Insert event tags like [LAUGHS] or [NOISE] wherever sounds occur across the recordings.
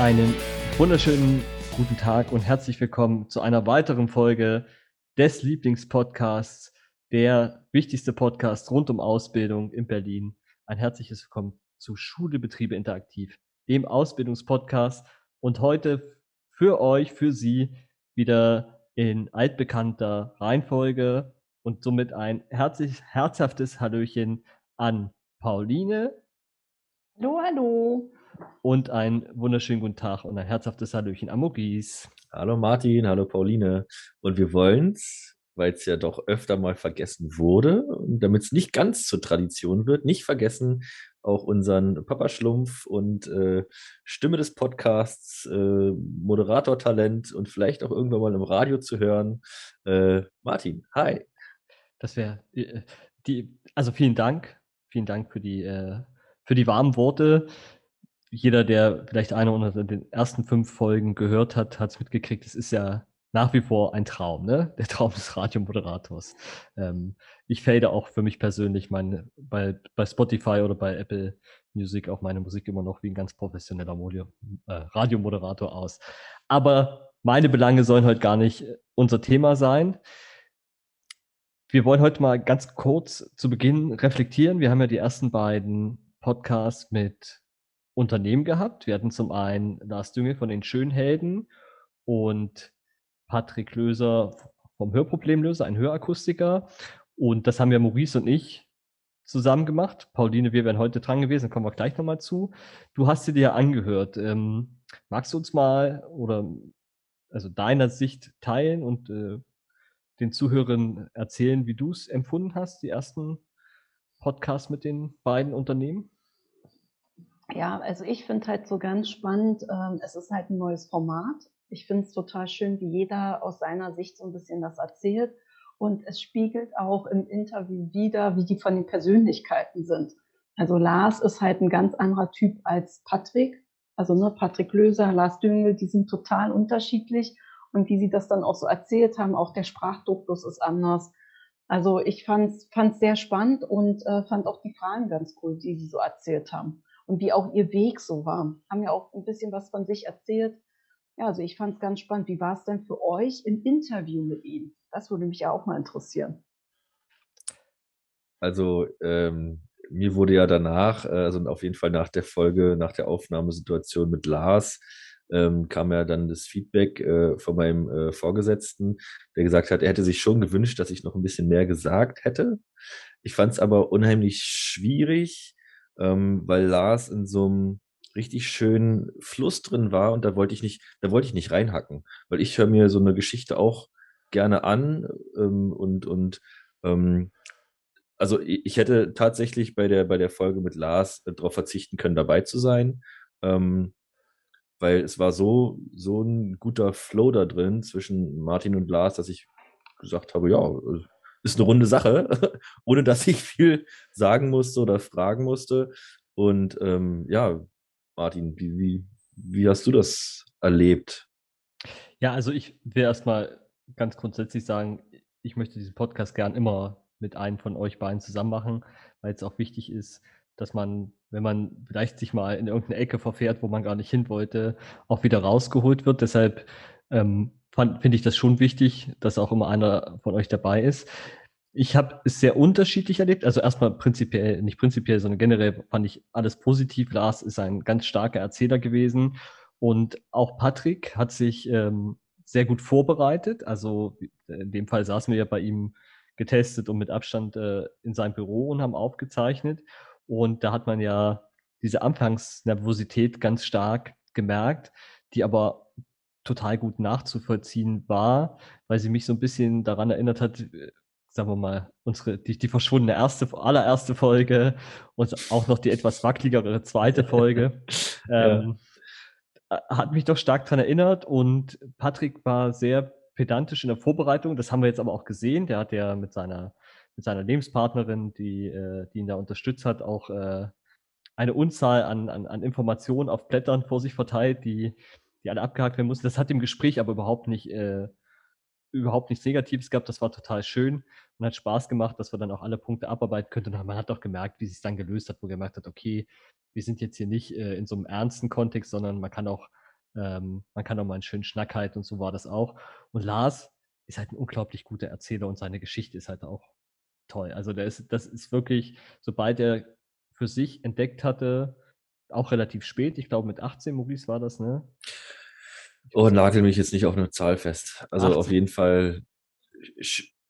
Einen wunderschönen guten Tag und herzlich willkommen zu einer weiteren Folge des Lieblingspodcasts, der wichtigste Podcast rund um Ausbildung in Berlin. Ein herzliches Willkommen zu Schule Betriebe Interaktiv, dem Ausbildungspodcast und heute für euch, für Sie wieder in altbekannter Reihenfolge und somit ein herzlich, herzhaftes Hallöchen an Pauline. Hallo, hallo und einen wunderschönen guten Tag und ein herzhaftes Hallöchen an Maurice. Hallo Martin, hallo Pauline. Und wir wollen's, weil es ja doch öfter mal vergessen wurde, damit es nicht ganz zur Tradition wird, nicht vergessen, auch unseren Papa Schlumpf und äh, Stimme des Podcasts, äh, Moderator-Talent und vielleicht auch irgendwann mal im Radio zu hören. Äh, Martin, hi. Das wäre äh, die, also vielen Dank, vielen Dank für die, äh, für die warmen Worte jeder, der vielleicht eine oder den ersten fünf Folgen gehört hat, hat es mitgekriegt. Es ist ja nach wie vor ein Traum, ne? Der [LAUGHS] Traum des Radiomoderators. Ähm, ich fade auch für mich persönlich meine, bei, bei Spotify oder bei Apple Music auch meine Musik immer noch wie ein ganz professioneller Modio, äh, Radiomoderator aus. Aber meine Belange sollen heute gar nicht äh, unser Thema sein. Wir wollen heute mal ganz kurz zu Beginn reflektieren. Wir haben ja die ersten beiden Podcasts mit Unternehmen gehabt. Wir hatten zum einen Lars Dünge von den Schönhelden und Patrick Löser vom Hörproblemlöser, ein Hörakustiker. Und das haben ja Maurice und ich zusammen gemacht. Pauline, wir wären heute dran gewesen, kommen wir gleich nochmal zu. Du hast sie dir angehört. Ähm, magst du uns mal oder also deiner Sicht teilen und äh, den Zuhörern erzählen, wie du es empfunden hast, die ersten Podcasts mit den beiden Unternehmen? Ja, also ich finde halt so ganz spannend, ähm, es ist halt ein neues Format. Ich finde es total schön, wie jeder aus seiner Sicht so ein bisschen das erzählt. Und es spiegelt auch im Interview wieder, wie die von den Persönlichkeiten sind. Also Lars ist halt ein ganz anderer Typ als Patrick. Also ne, Patrick Löser, Lars Düngel, die sind total unterschiedlich. Und wie sie das dann auch so erzählt haben, auch der Sprachduktus ist anders. Also ich fand es sehr spannend und äh, fand auch die Fragen ganz cool, die sie so erzählt haben und wie auch ihr Weg so war. Haben ja auch ein bisschen was von sich erzählt. Ja, also ich fand es ganz spannend. Wie war es denn für euch im Interview mit ihm? Das würde mich ja auch mal interessieren. Also ähm, mir wurde ja danach, äh, also auf jeden Fall nach der Folge, nach der Aufnahmesituation mit Lars, ähm, kam ja dann das Feedback äh, von meinem äh, Vorgesetzten, der gesagt hat, er hätte sich schon gewünscht, dass ich noch ein bisschen mehr gesagt hätte. Ich fand es aber unheimlich schwierig, ähm, weil Lars in so einem richtig schönen Fluss drin war und da wollte ich nicht, da wollte ich nicht reinhacken, weil ich höre mir so eine Geschichte auch gerne an ähm, und und ähm, also ich hätte tatsächlich bei der bei der Folge mit Lars äh, darauf verzichten können, dabei zu sein, ähm, weil es war so so ein guter Flow da drin zwischen Martin und Lars, dass ich gesagt habe, ja, äh, ist eine runde Sache, [LAUGHS] ohne dass ich viel sagen musste oder fragen musste. Und ähm, ja, Martin, wie, wie, wie hast du das erlebt? Ja, also ich will erstmal ganz grundsätzlich sagen, ich möchte diesen Podcast gern immer mit einem von euch beiden zusammen machen, weil es auch wichtig ist, dass man, wenn man vielleicht sich mal in irgendeine Ecke verfährt, wo man gar nicht hin wollte, auch wieder rausgeholt wird. Deshalb ähm, finde ich das schon wichtig, dass auch immer einer von euch dabei ist. Ich habe es sehr unterschiedlich erlebt. Also erstmal prinzipiell, nicht prinzipiell, sondern generell fand ich alles positiv. Lars ist ein ganz starker Erzähler gewesen. Und auch Patrick hat sich ähm, sehr gut vorbereitet. Also in dem Fall saßen wir ja bei ihm getestet und mit Abstand äh, in seinem Büro und haben aufgezeichnet. Und da hat man ja diese Anfangsnervosität ganz stark gemerkt, die aber total gut nachzuvollziehen war, weil sie mich so ein bisschen daran erinnert hat, sagen wir mal, unsere, die, die verschwundene erste, allererste Folge und auch noch die etwas wackeligere zweite Folge. [LAUGHS] ähm, ja. Hat mich doch stark daran erinnert und Patrick war sehr pedantisch in der Vorbereitung. Das haben wir jetzt aber auch gesehen. Der hat ja mit seiner, mit seiner Lebenspartnerin, die, äh, die ihn da unterstützt hat, auch äh, eine Unzahl an, an, an Informationen auf Blättern vor sich verteilt, die, die alle abgehakt werden mussten. Das hat im Gespräch aber überhaupt nicht äh, überhaupt nichts Negatives gehabt. Das war total schön und hat Spaß gemacht, dass wir dann auch alle Punkte abarbeiten könnten. Und man hat auch gemerkt, wie sich dann gelöst hat, wo gemerkt hat, okay, wir sind jetzt hier nicht äh, in so einem ernsten Kontext, sondern man kann auch ähm, man kann auch mal einen schönen Schnack halten und so war das auch. Und Lars ist halt ein unglaublich guter Erzähler und seine Geschichte ist halt auch toll. Also der ist, das ist wirklich, sobald er für sich entdeckt hatte, auch relativ spät, ich glaube mit 18, Maurice war das, ne? Oh, nagel mich jetzt nicht auf eine Zahl fest. Also 18. auf jeden Fall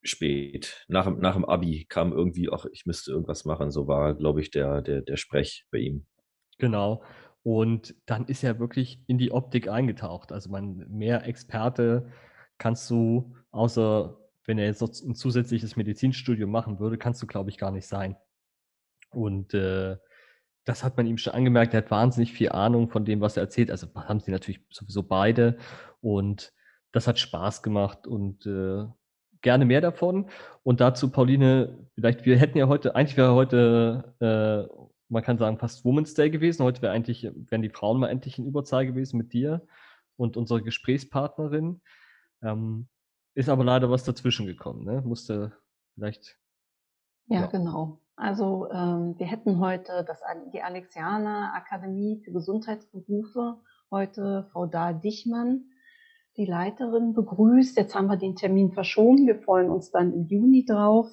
spät. Nach, nach dem Abi kam irgendwie, ach, ich müsste irgendwas machen. So war, glaube ich, der, der, der Sprech bei ihm. Genau. Und dann ist er wirklich in die Optik eingetaucht. Also man, mehr Experte kannst du, außer wenn er jetzt noch ein zusätzliches Medizinstudium machen würde, kannst du, glaube ich, gar nicht sein. Und äh, das hat man ihm schon angemerkt. Er hat wahnsinnig viel Ahnung von dem, was er erzählt. Also haben sie natürlich sowieso beide. Und das hat Spaß gemacht und äh, gerne mehr davon. Und dazu, Pauline, vielleicht, wir hätten ja heute, eigentlich wäre heute, äh, man kann sagen, fast Women's Day gewesen. Heute wäre eigentlich, wären die Frauen mal endlich in Überzahl gewesen mit dir und unserer Gesprächspartnerin. Ähm, ist aber leider was dazwischen gekommen, ne? Musste vielleicht. Ja, ja. genau. Also ähm, wir hätten heute das, die Alexianer Akademie für Gesundheitsberufe, heute Frau Dahl Dichmann, die Leiterin, begrüßt. Jetzt haben wir den Termin verschoben. Wir freuen uns dann im Juni drauf.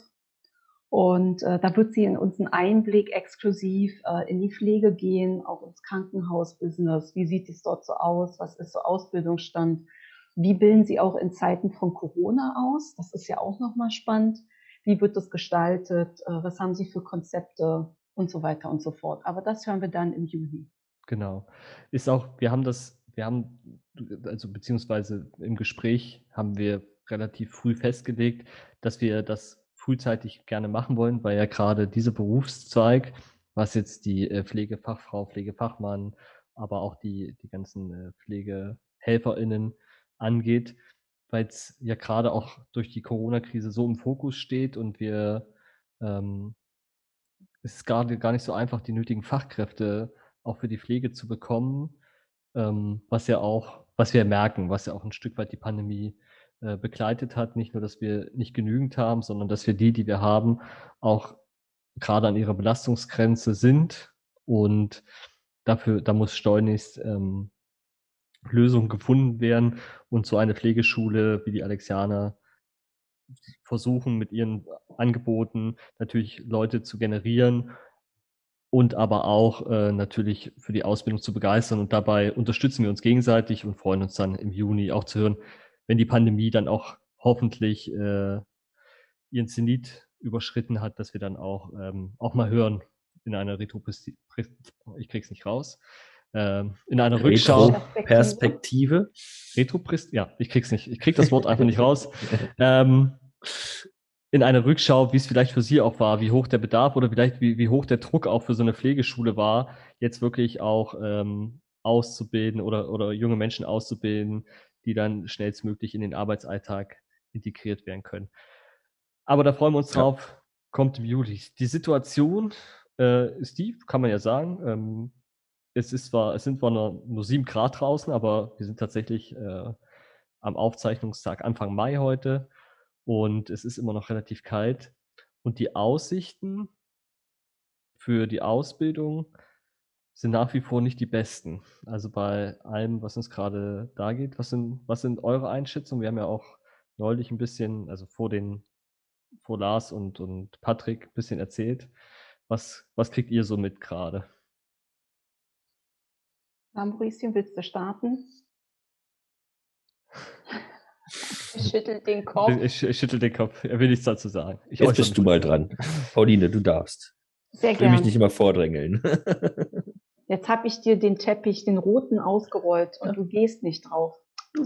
Und äh, da wird sie in uns einen Einblick exklusiv äh, in die Pflege gehen, auch ins Krankenhausbusiness. Wie sieht es dort so aus? Was ist so Ausbildungsstand? Wie bilden Sie auch in Zeiten von Corona aus? Das ist ja auch nochmal spannend. Wie wird das gestaltet? Äh, was haben Sie für Konzepte und so weiter und so fort? Aber das hören wir dann im Juli. Genau. Ist auch, wir haben das, wir haben, also beziehungsweise im Gespräch haben wir relativ früh festgelegt, dass wir das frühzeitig gerne machen wollen, weil ja gerade dieser Berufszweig, was jetzt die äh, Pflegefachfrau, Pflegefachmann, aber auch die, die ganzen äh, PflegehelferInnen angeht, weil es ja gerade auch durch die Corona-Krise so im Fokus steht und wir ähm, es ist gerade gar nicht so einfach, die nötigen Fachkräfte auch für die Pflege zu bekommen, ähm, was ja auch, was wir merken, was ja auch ein Stück weit die Pandemie äh, begleitet hat. Nicht nur, dass wir nicht genügend haben, sondern dass wir die, die wir haben, auch gerade an ihrer Belastungsgrenze sind und dafür, da muss schleunigst ähm, Lösungen gefunden werden und so eine Pflegeschule wie die Alexianer versuchen mit ihren Angeboten natürlich Leute zu generieren und aber auch äh, natürlich für die Ausbildung zu begeistern. Und dabei unterstützen wir uns gegenseitig und freuen uns dann im Juni auch zu hören, wenn die Pandemie dann auch hoffentlich äh, ihren Zenit überschritten hat, dass wir dann auch, ähm, auch mal hören in einer Retroperspektive, ich krieg's nicht raus, ähm, in einer Rückschau. Perspektive. Retroprist, ja, ich krieg's nicht. Ich krieg das Wort einfach nicht raus. Ähm, in einer Rückschau, wie es vielleicht für Sie auch war, wie hoch der Bedarf oder vielleicht wie, wie hoch der Druck auch für so eine Pflegeschule war, jetzt wirklich auch ähm, auszubilden oder, oder junge Menschen auszubilden, die dann schnellstmöglich in den Arbeitsalltag integriert werden können. Aber da freuen wir uns drauf, ja. kommt im Juli. Die Situation äh, ist die, kann man ja sagen, ähm, es ist zwar, es sind zwar nur, nur sieben Grad draußen, aber wir sind tatsächlich äh, am Aufzeichnungstag Anfang Mai heute und es ist immer noch relativ kalt. Und die Aussichten für die Ausbildung sind nach wie vor nicht die besten. Also bei allem, was uns gerade da geht. Was sind, was sind eure Einschätzungen? Wir haben ja auch neulich ein bisschen, also vor den, vor Lars und, und Patrick ein bisschen erzählt. Was, was kriegt ihr so mit gerade? Mauricio, willst du starten? [LAUGHS] Ich schüttel den Kopf. Ich, ich, schüttel den Kopf. Er will nichts dazu sagen. Ich Jetzt bist du mal dran. Pauline, du darfst. Sehr gerne. Ich will mich nicht immer vordrängeln. [LAUGHS] Jetzt habe ich dir den Teppich, den roten, ausgerollt und ja. du gehst nicht drauf.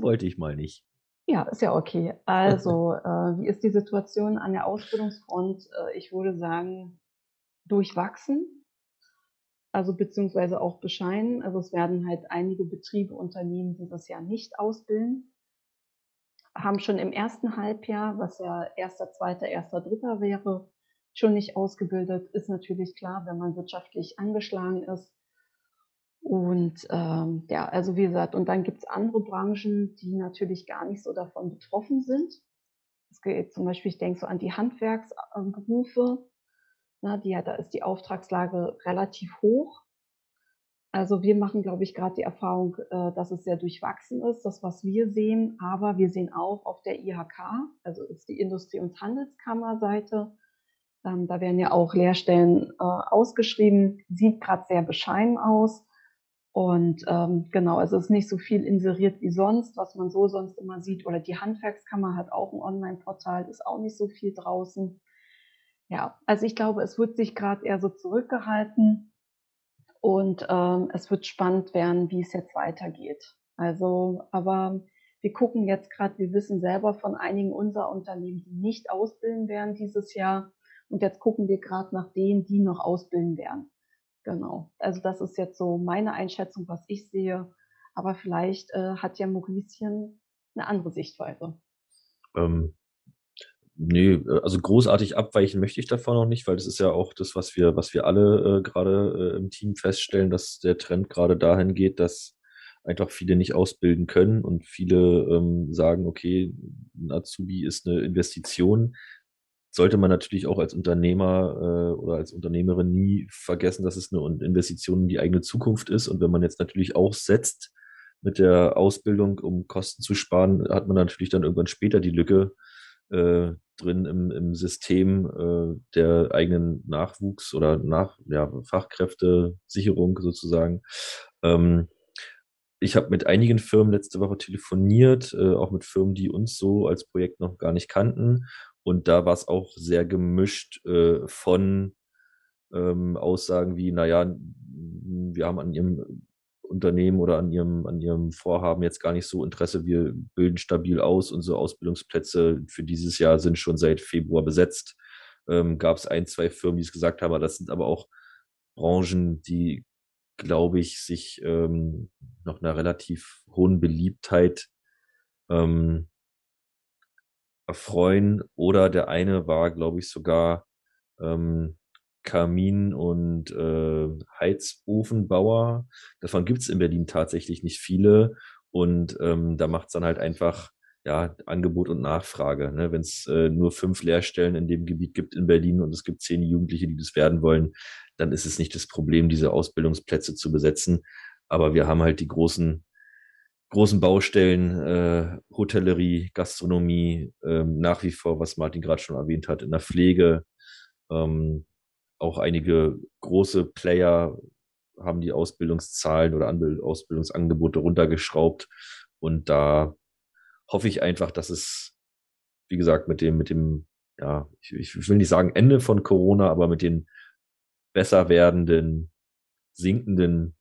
Wollte ich mal nicht. Ja, ist ja okay. Also, äh, wie ist die Situation an der Ausbildungsfront? Äh, ich würde sagen, durchwachsen also beziehungsweise auch bescheinen. Also es werden halt einige Betriebe, Unternehmen dieses Jahr nicht ausbilden, haben schon im ersten Halbjahr, was ja erster, zweiter, erster, dritter wäre, schon nicht ausgebildet. Ist natürlich klar, wenn man wirtschaftlich angeschlagen ist. Und ähm, ja, also wie gesagt, und dann gibt es andere Branchen, die natürlich gar nicht so davon betroffen sind. Es geht zum Beispiel, ich denke so an die Handwerksberufe, na, die, da ist die Auftragslage relativ hoch. Also wir machen, glaube ich, gerade die Erfahrung, äh, dass es sehr durchwachsen ist, das, was wir sehen. Aber wir sehen auch auf der IHK, also ist die Industrie- und Handelskammerseite, ähm, da werden ja auch Lehrstellen äh, ausgeschrieben, sieht gerade sehr bescheiden aus. Und ähm, genau, es ist nicht so viel inseriert wie sonst, was man so sonst immer sieht. Oder die Handwerkskammer hat auch ein Online-Portal, ist auch nicht so viel draußen. Ja, also ich glaube, es wird sich gerade eher so zurückgehalten und ähm, es wird spannend werden, wie es jetzt weitergeht. Also, aber wir gucken jetzt gerade, wir wissen selber von einigen unserer Unternehmen, die nicht ausbilden werden dieses Jahr. Und jetzt gucken wir gerade nach denen, die noch ausbilden werden. Genau. Also das ist jetzt so meine Einschätzung, was ich sehe. Aber vielleicht äh, hat ja Mauricien eine andere Sichtweise. Ähm, nee, also großartig abweichen möchte ich davon noch nicht, weil das ist ja auch das, was wir, was wir alle äh, gerade äh, im Team feststellen, dass der Trend gerade dahin geht, dass einfach viele nicht ausbilden können und viele ähm, sagen, okay, ein Azubi ist eine Investition, sollte man natürlich auch als Unternehmer äh, oder als Unternehmerin nie vergessen, dass es eine Investition in die eigene Zukunft ist. Und wenn man jetzt natürlich auch setzt mit der Ausbildung, um Kosten zu sparen, hat man natürlich dann irgendwann später die Lücke äh, drin im, im System äh, der eigenen Nachwuchs oder nach ja, Fachkräftesicherung sozusagen. Ähm, ich habe mit einigen Firmen letzte Woche telefoniert, äh, auch mit Firmen, die uns so als Projekt noch gar nicht kannten. Und da war es auch sehr gemischt äh, von ähm, Aussagen wie, naja, wir haben an ihrem Unternehmen oder an ihrem, an ihrem Vorhaben jetzt gar nicht so Interesse, wir bilden stabil aus. Unsere Ausbildungsplätze für dieses Jahr sind schon seit Februar besetzt. Ähm, Gab es ein, zwei Firmen, die es gesagt haben, aber das sind aber auch Branchen, die, glaube ich, sich ähm, noch einer relativ hohen Beliebtheit ähm, erfreuen. Oder der eine war, glaube ich, sogar ähm, Kamin- und äh, Heizofenbauer. Davon gibt es in Berlin tatsächlich nicht viele. Und ähm, da macht es dann halt einfach ja, Angebot und Nachfrage. Ne? Wenn es äh, nur fünf Lehrstellen in dem Gebiet gibt in Berlin und es gibt zehn Jugendliche, die das werden wollen, dann ist es nicht das Problem, diese Ausbildungsplätze zu besetzen. Aber wir haben halt die großen großen Baustellen, äh, Hotellerie, Gastronomie, ähm, nach wie vor, was Martin gerade schon erwähnt hat, in der Pflege. Ähm, auch einige große Player haben die Ausbildungszahlen oder Ausbildungsangebote runtergeschraubt. Und da hoffe ich einfach, dass es, wie gesagt, mit dem, mit dem, ja, ich, ich will nicht sagen Ende von Corona, aber mit den besser werdenden, sinkenden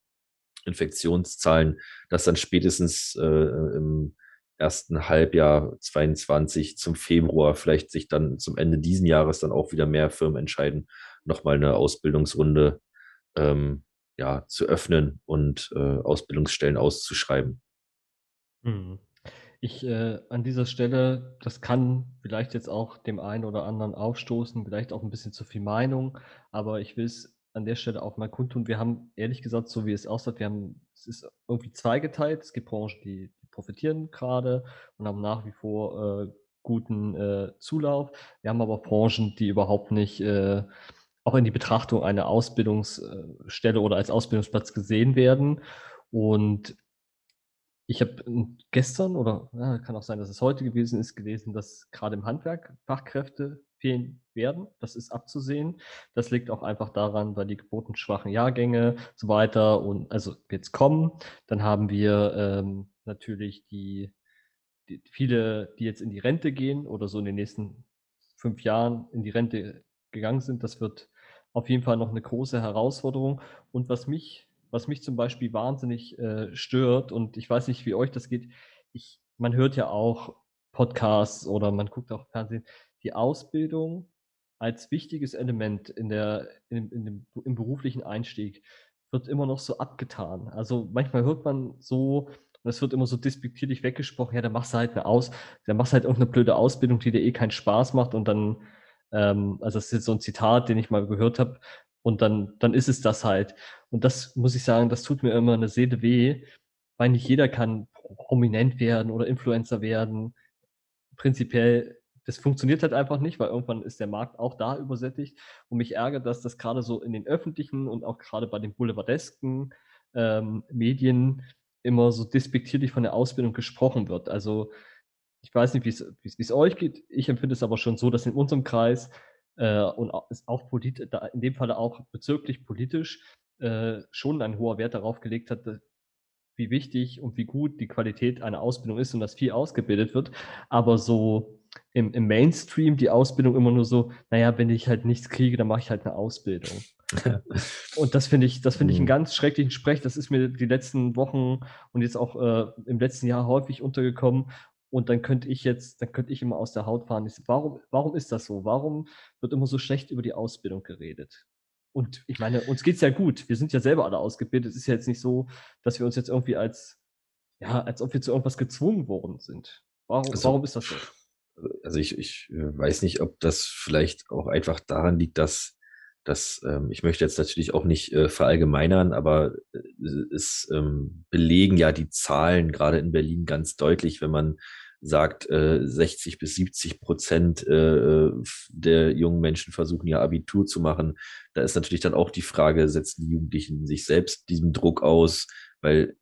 Infektionszahlen, dass dann spätestens äh, im ersten Halbjahr 22 zum Februar vielleicht sich dann zum Ende diesen Jahres dann auch wieder mehr Firmen entscheiden, nochmal eine Ausbildungsrunde ähm, ja, zu öffnen und äh, Ausbildungsstellen auszuschreiben. Mhm. Ich äh, an dieser Stelle, das kann vielleicht jetzt auch dem einen oder anderen aufstoßen, vielleicht auch ein bisschen zu viel Meinung, aber ich will es an der Stelle auch mal kundtun. Wir haben ehrlich gesagt, so wie es aussieht, wir haben, es ist irgendwie zweigeteilt. Es gibt Branchen, die, die profitieren gerade und haben nach wie vor äh, guten äh, Zulauf. Wir haben aber Branchen, die überhaupt nicht äh, auch in die Betrachtung einer Ausbildungsstelle oder als Ausbildungsplatz gesehen werden. Und ich habe gestern oder ja, kann auch sein, dass es heute gewesen ist, gelesen, dass gerade im Handwerk Fachkräfte fehlen werden. Das ist abzusehen. Das liegt auch einfach daran, weil die geburtenschwachen Jahrgänge so weiter und also jetzt kommen. Dann haben wir ähm, natürlich die, die viele, die jetzt in die Rente gehen oder so in den nächsten fünf Jahren in die Rente gegangen sind. Das wird auf jeden Fall noch eine große Herausforderung. Und was mich, was mich zum Beispiel wahnsinnig äh, stört, und ich weiß nicht, wie euch das geht, ich, man hört ja auch Podcasts oder man guckt auch Fernsehen, die Ausbildung als wichtiges Element in der, in, in dem, im beruflichen Einstieg wird immer noch so abgetan. Also manchmal hört man so, und es wird immer so despektierlich weggesprochen, ja, dann machst du halt eine Aus, dann machst du halt irgendeine blöde Ausbildung, die dir eh keinen Spaß macht und dann, ähm, also das ist jetzt so ein Zitat, den ich mal gehört habe, und dann, dann ist es das halt. Und das muss ich sagen, das tut mir immer eine Seele weh, weil nicht jeder kann prominent werden oder Influencer werden. Prinzipiell das funktioniert halt einfach nicht, weil irgendwann ist der Markt auch da übersättigt. Und mich ärgert, dass das gerade so in den öffentlichen und auch gerade bei den Boulevardesken ähm, Medien immer so despektierlich von der Ausbildung gesprochen wird. Also ich weiß nicht, wie es euch geht. Ich empfinde es aber schon so, dass in unserem Kreis äh, und ist auch politisch, in dem Falle auch bezirklich politisch äh, schon ein hoher Wert darauf gelegt hat, wie wichtig und wie gut die Qualität einer Ausbildung ist und dass viel ausgebildet wird. Aber so im, im Mainstream die Ausbildung immer nur so, naja, wenn ich halt nichts kriege, dann mache ich halt eine Ausbildung. [LAUGHS] und das finde ich, das finde ich einen mhm. ganz schrecklichen Sprech. Das ist mir die letzten Wochen und jetzt auch äh, im letzten Jahr häufig untergekommen. Und dann könnte ich jetzt, dann könnte ich immer aus der Haut fahren. Ich, warum, warum ist das so? Warum wird immer so schlecht über die Ausbildung geredet? Und ich meine, uns geht es ja gut. Wir sind ja selber alle ausgebildet. Es ist ja jetzt nicht so, dass wir uns jetzt irgendwie als, ja, als ob wir zu irgendwas gezwungen worden sind. Warum, also, warum ist das so? Also ich, ich äh, weiß nicht, ob das vielleicht auch einfach daran liegt, dass dass ähm, ich möchte jetzt natürlich auch nicht äh, verallgemeinern, aber äh, es ähm, belegen ja die Zahlen gerade in Berlin ganz deutlich, wenn man sagt, äh, 60 bis 70 Prozent äh, der jungen Menschen versuchen ja Abitur zu machen. Da ist natürlich dann auch die Frage, setzen die Jugendlichen sich selbst diesem Druck aus, weil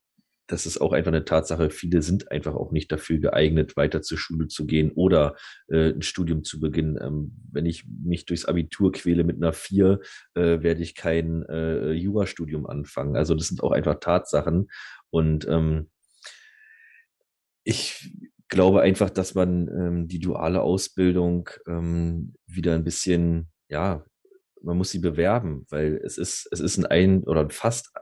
das ist auch einfach eine Tatsache. Viele sind einfach auch nicht dafür geeignet, weiter zur Schule zu gehen oder äh, ein Studium zu beginnen. Ähm, wenn ich mich durchs Abitur quäle mit einer vier, äh, werde ich kein äh, Jurastudium anfangen. Also das sind auch einfach Tatsachen. Und ähm, ich glaube einfach, dass man ähm, die duale Ausbildung ähm, wieder ein bisschen, ja, man muss sie bewerben, weil es ist, es ist ein, ein oder fast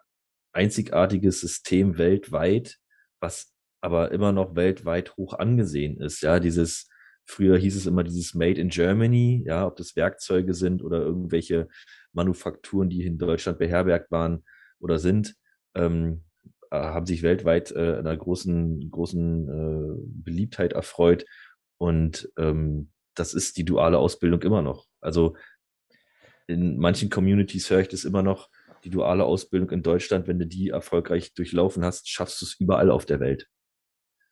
einzigartiges System weltweit, was aber immer noch weltweit hoch angesehen ist. Ja, dieses, früher hieß es immer dieses Made in Germany, ja, ob das Werkzeuge sind oder irgendwelche Manufakturen, die in Deutschland beherbergt waren oder sind, ähm, äh, haben sich weltweit äh, einer großen, großen äh, Beliebtheit erfreut. Und ähm, das ist die duale Ausbildung immer noch. Also in manchen Communities höre ich das immer noch, die duale Ausbildung in Deutschland, wenn du die erfolgreich durchlaufen hast, schaffst du es überall auf der Welt.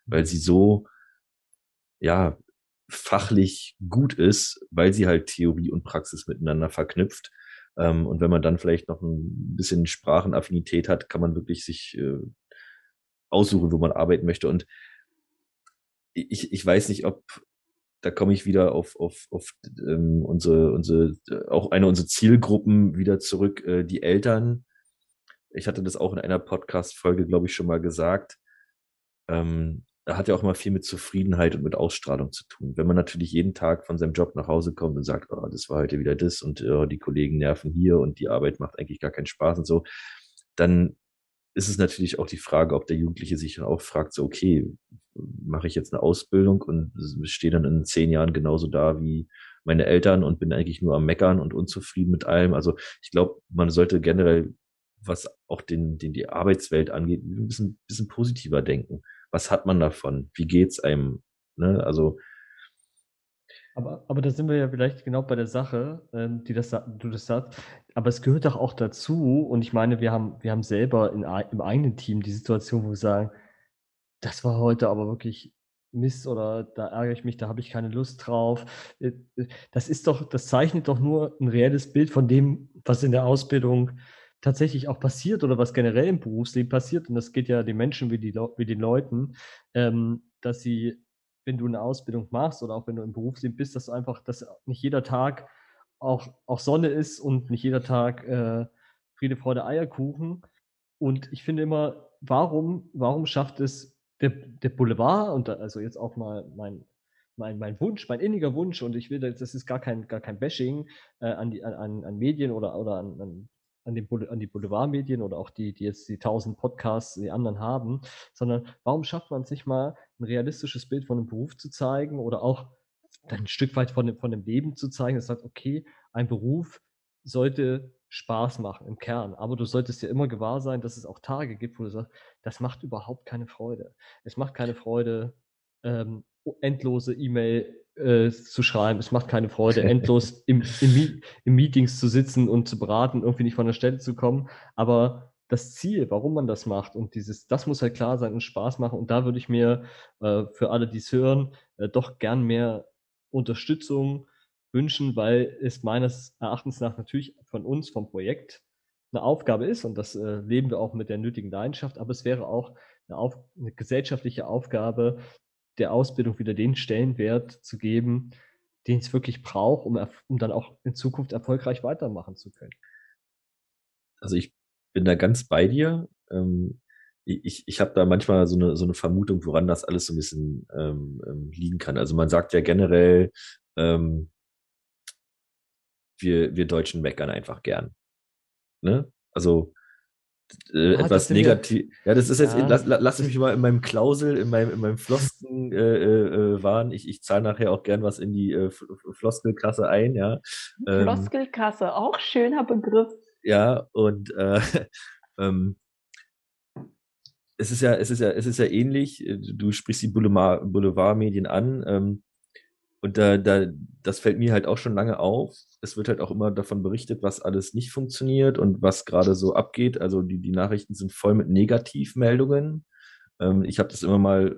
Weil sie so, ja, fachlich gut ist, weil sie halt Theorie und Praxis miteinander verknüpft. Ähm, und wenn man dann vielleicht noch ein bisschen Sprachenaffinität hat, kann man wirklich sich äh, aussuchen, wo man arbeiten möchte. Und ich, ich weiß nicht, ob da komme ich wieder auf, auf, auf ähm, unsere, unsere, auch eine unserer Zielgruppen wieder zurück, äh, die Eltern. Ich hatte das auch in einer Podcast-Folge, glaube ich, schon mal gesagt. Ähm, hat ja auch mal viel mit Zufriedenheit und mit Ausstrahlung zu tun. Wenn man natürlich jeden Tag von seinem Job nach Hause kommt und sagt, oh, das war heute wieder das und oh, die Kollegen nerven hier und die Arbeit macht eigentlich gar keinen Spaß und so, dann ist es natürlich auch die Frage, ob der Jugendliche sich dann auch fragt, so, okay, mache ich jetzt eine Ausbildung und stehe dann in zehn Jahren genauso da wie meine Eltern und bin eigentlich nur am Meckern und unzufrieden mit allem. Also ich glaube, man sollte generell, was auch den, den die Arbeitswelt angeht, ein bisschen, bisschen positiver denken. Was hat man davon? Wie geht's einem? Ne? Also aber, aber da sind wir ja vielleicht genau bei der Sache, ähm, die das, du das sagst. Aber es gehört doch auch dazu, und ich meine, wir haben, wir haben selber in, im eigenen Team die Situation, wo wir sagen, das war heute aber wirklich Mist oder da ärgere ich mich, da habe ich keine Lust drauf. Äh, äh, das ist doch, das zeichnet doch nur ein reelles Bild von dem, was in der Ausbildung tatsächlich auch passiert oder was generell im Berufsleben passiert. Und das geht ja den Menschen wie, die, wie den Leuten, ähm, dass sie wenn du eine Ausbildung machst oder auch wenn du im Berufsleben bist, dass einfach, dass nicht jeder Tag auch, auch Sonne ist und nicht jeder Tag äh, Friede, Freude, Eierkuchen. Und ich finde immer, warum, warum schafft es der, der Boulevard und da, also jetzt auch mal mein, mein, mein Wunsch, mein inniger Wunsch, und ich will, das ist gar kein, gar kein Bashing äh, an, die, an, an Medien oder, oder an, an an, den, an die Boulevardmedien oder auch die, die jetzt die tausend Podcasts, die anderen haben, sondern warum schafft man es nicht mal, ein realistisches Bild von einem Beruf zu zeigen oder auch ein Stück weit von dem, von dem Leben zu zeigen, das sagt, okay, ein Beruf sollte Spaß machen im Kern, aber du solltest ja immer gewahr sein, dass es auch Tage gibt, wo du sagst, das macht überhaupt keine Freude. Es macht keine Freude, ähm, endlose E-Mail äh, zu schreiben. Es macht keine Freude, endlos [LAUGHS] im, im, im, Meetings zu sitzen und zu beraten, irgendwie nicht von der Stelle zu kommen. Aber das Ziel, warum man das macht und dieses, das muss halt klar sein und Spaß machen. Und da würde ich mir äh, für alle, die es hören, äh, doch gern mehr Unterstützung wünschen, weil es meines Erachtens nach natürlich von uns, vom Projekt, eine Aufgabe ist und das äh, leben wir auch mit der nötigen Leidenschaft, aber es wäre auch eine, auf, eine gesellschaftliche Aufgabe, der Ausbildung wieder den Stellenwert zu geben, den es wirklich braucht, um, um dann auch in Zukunft erfolgreich weitermachen zu können. Also ich bin da ganz bei dir. Ähm, ich, ich habe da manchmal so eine, so eine Vermutung, woran das alles so ein bisschen ähm, ähm, liegen kann. Also man sagt ja generell, ähm, wir, wir Deutschen meckern einfach gern. Ne? Also äh, ah, etwas negativ. Ja, das ist jetzt, ja. lass, lass mich mal in meinem Klausel, in meinem, in meinem Flosken äh, äh, waren. Ich, ich zahle nachher auch gern was in die äh, Floskelkasse ein, ja. Ähm, Floskelkasse, auch schöner Begriff. Ja, und äh, [LAUGHS] ähm, es ist ja, es ist ja, es ist ja ähnlich. Du sprichst die Boulevard, Boulevardmedien an. Ähm, und da, da, das fällt mir halt auch schon lange auf. Es wird halt auch immer davon berichtet, was alles nicht funktioniert und was gerade so abgeht. Also die, die Nachrichten sind voll mit Negativmeldungen. Ähm, ich habe das immer mal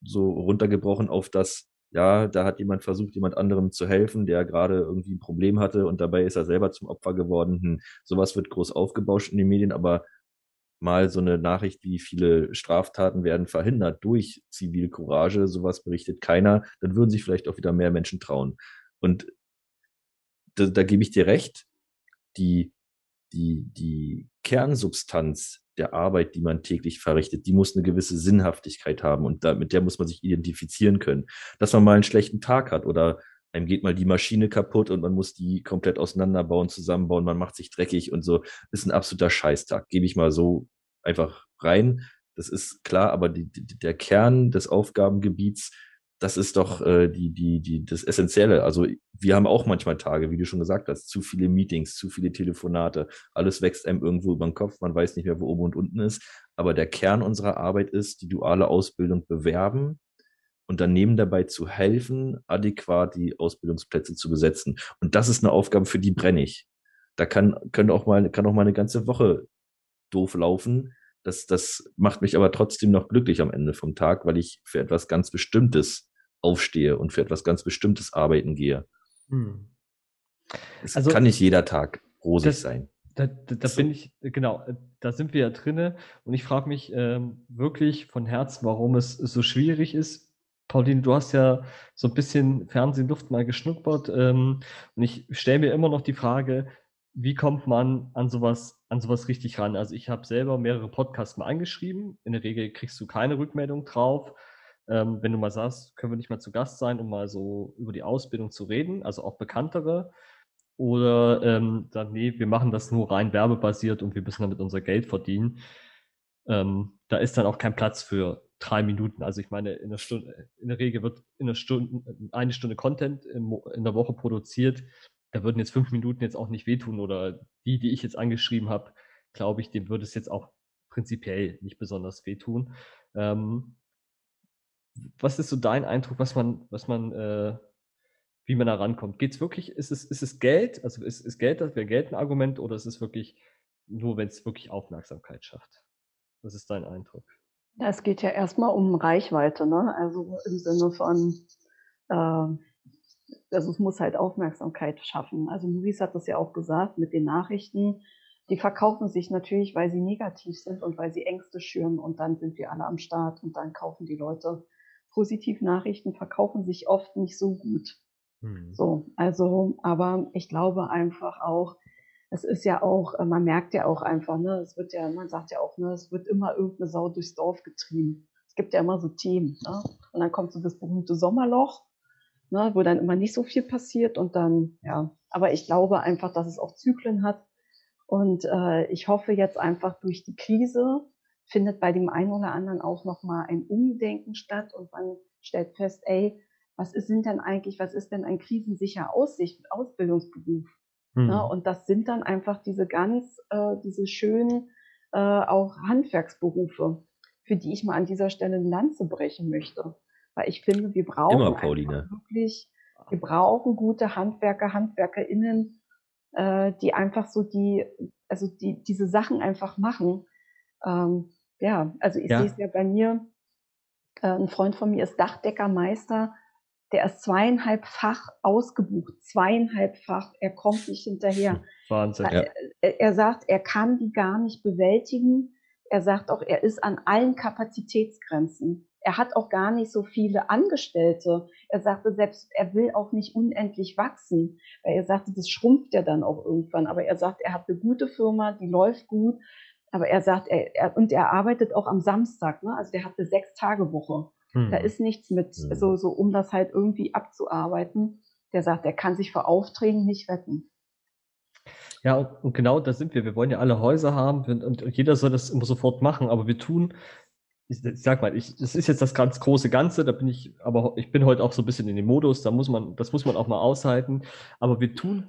so runtergebrochen auf das, ja, da hat jemand versucht, jemand anderem zu helfen, der gerade irgendwie ein Problem hatte und dabei ist er selber zum Opfer geworden. Hm, sowas wird groß aufgebauscht in den Medien, aber mal so eine Nachricht wie viele Straftaten werden verhindert durch Zivilcourage, sowas berichtet keiner, dann würden sich vielleicht auch wieder mehr Menschen trauen. Und da, da gebe ich dir recht, die, die, die Kernsubstanz der Arbeit, die man täglich verrichtet, die muss eine gewisse Sinnhaftigkeit haben und da, mit der muss man sich identifizieren können. Dass man mal einen schlechten Tag hat oder einem geht mal die Maschine kaputt und man muss die komplett auseinanderbauen, zusammenbauen, man macht sich dreckig und so. ist ein absoluter Scheißtag. Gebe ich mal so einfach rein. Das ist klar, aber die, die, der Kern des Aufgabengebiets, das ist doch äh, die, die, die, das Essentielle. Also wir haben auch manchmal Tage, wie du schon gesagt hast, zu viele Meetings, zu viele Telefonate, alles wächst einem irgendwo über den Kopf, man weiß nicht mehr, wo oben und unten ist. Aber der Kern unserer Arbeit ist, die duale Ausbildung bewerben, Unternehmen dabei zu helfen, adäquat die Ausbildungsplätze zu besetzen. Und das ist eine Aufgabe, für die brenne ich. Da kann, können auch mal, kann auch mal eine ganze Woche doof laufen. Das, das macht mich aber trotzdem noch glücklich am Ende vom Tag, weil ich für etwas ganz Bestimmtes aufstehe und für etwas ganz Bestimmtes arbeiten gehe. Hm. Es also, kann nicht jeder Tag rosig das, sein. Da, da, da so. bin ich, genau, da sind wir ja drinne und ich frage mich ähm, wirklich von Herzen, warum es so schwierig ist, Pauline, du hast ja so ein bisschen Fernsehluft mal geschnuppert ähm, und ich stelle mir immer noch die Frage, wie kommt man an sowas, an sowas richtig ran? Also ich habe selber mehrere Podcasts mal angeschrieben. In der Regel kriegst du keine Rückmeldung drauf. Ähm, wenn du mal sagst, können wir nicht mal zu Gast sein, um mal so über die Ausbildung zu reden, also auch bekanntere. Oder ähm, dann, nee, wir machen das nur rein werbebasiert und wir müssen damit unser Geld verdienen. Ähm, da ist dann auch kein Platz für drei Minuten. Also ich meine, in der Stunde, in der Regel wird in der Stunde, eine Stunde Content in der Woche produziert. Da würden jetzt fünf Minuten jetzt auch nicht wehtun oder die, die ich jetzt angeschrieben habe, glaube ich, dem würde es jetzt auch prinzipiell nicht besonders wehtun. Ähm, was ist so dein Eindruck, was man, was man, äh, wie man da rankommt? Geht es wirklich, ist es, ist es Geld? Also ist, ist Geld, wäre Geld ein Argument oder ist es wirklich nur, wenn es wirklich Aufmerksamkeit schafft? Was ist dein Eindruck? Es geht ja erstmal um Reichweite, ne? Also im Sinne von, äh, also es muss halt Aufmerksamkeit schaffen. Also Maurice hat das ja auch gesagt mit den Nachrichten. Die verkaufen sich natürlich, weil sie negativ sind und weil sie Ängste schüren und dann sind wir alle am Start und dann kaufen die Leute. Positivnachrichten verkaufen sich oft nicht so gut. Hm. So, also, aber ich glaube einfach auch, es ist ja auch, äh, man merkt ja auch einfach, ne, es wird ja, man sagt ja auch, ne, es wird immer irgendeine Sau durchs Dorf getrieben. Es gibt ja immer so Themen, ne? Und dann kommt so das berühmte Sommerloch, ne, wo dann immer nicht so viel passiert und dann, ja. Aber ich glaube einfach, dass es auch Zyklen hat. Und äh, ich hoffe jetzt einfach durch die Krise findet bei dem einen oder anderen auch nochmal ein Umdenken statt und man stellt fest, ey, was ist, denn eigentlich, was ist denn ein krisensicher Aussicht, Ausbildungsberuf? Ne? Mhm. Ne? Und das sind dann einfach diese ganz, äh, diese schönen äh, auch Handwerksberufe, für die ich mal an dieser Stelle ein Lanze brechen möchte. Weil ich finde, wir brauchen Immer, Pauline. wirklich, wir brauchen gute Handwerker, HandwerkerInnen, äh, die einfach so die, also die, diese Sachen einfach machen. Ähm, ja, also ich ja. sehe es ja bei mir, äh, ein Freund von mir ist Dachdeckermeister, Der ist zweieinhalbfach ausgebucht, zweieinhalbfach. Er kommt nicht hinterher. Wahnsinn. Ja. Er, er sagt, er kann die gar nicht bewältigen. Er sagt auch, er ist an allen Kapazitätsgrenzen. Er hat auch gar nicht so viele Angestellte. Er sagte selbst, er will auch nicht unendlich wachsen, weil er sagte, das schrumpft ja dann auch irgendwann. Aber er sagt, er hat eine gute Firma, die läuft gut. Aber er sagt, er, er und er arbeitet auch am Samstag. Ne? Also der hat eine Sechs-Tage-Woche. Hm. Da ist nichts mit, hm. so, so um das halt irgendwie abzuarbeiten. Der sagt, er kann sich vor Aufträgen nicht retten. Ja, und genau da sind wir. Wir wollen ja alle Häuser haben und, und jeder soll das immer sofort machen, aber wir tun, ich, ich sag mal, ich, das ist jetzt das ganz große Ganze, da bin ich, aber ich bin heute auch so ein bisschen in dem Modus, da muss man, das muss man auch mal aushalten, aber wir tun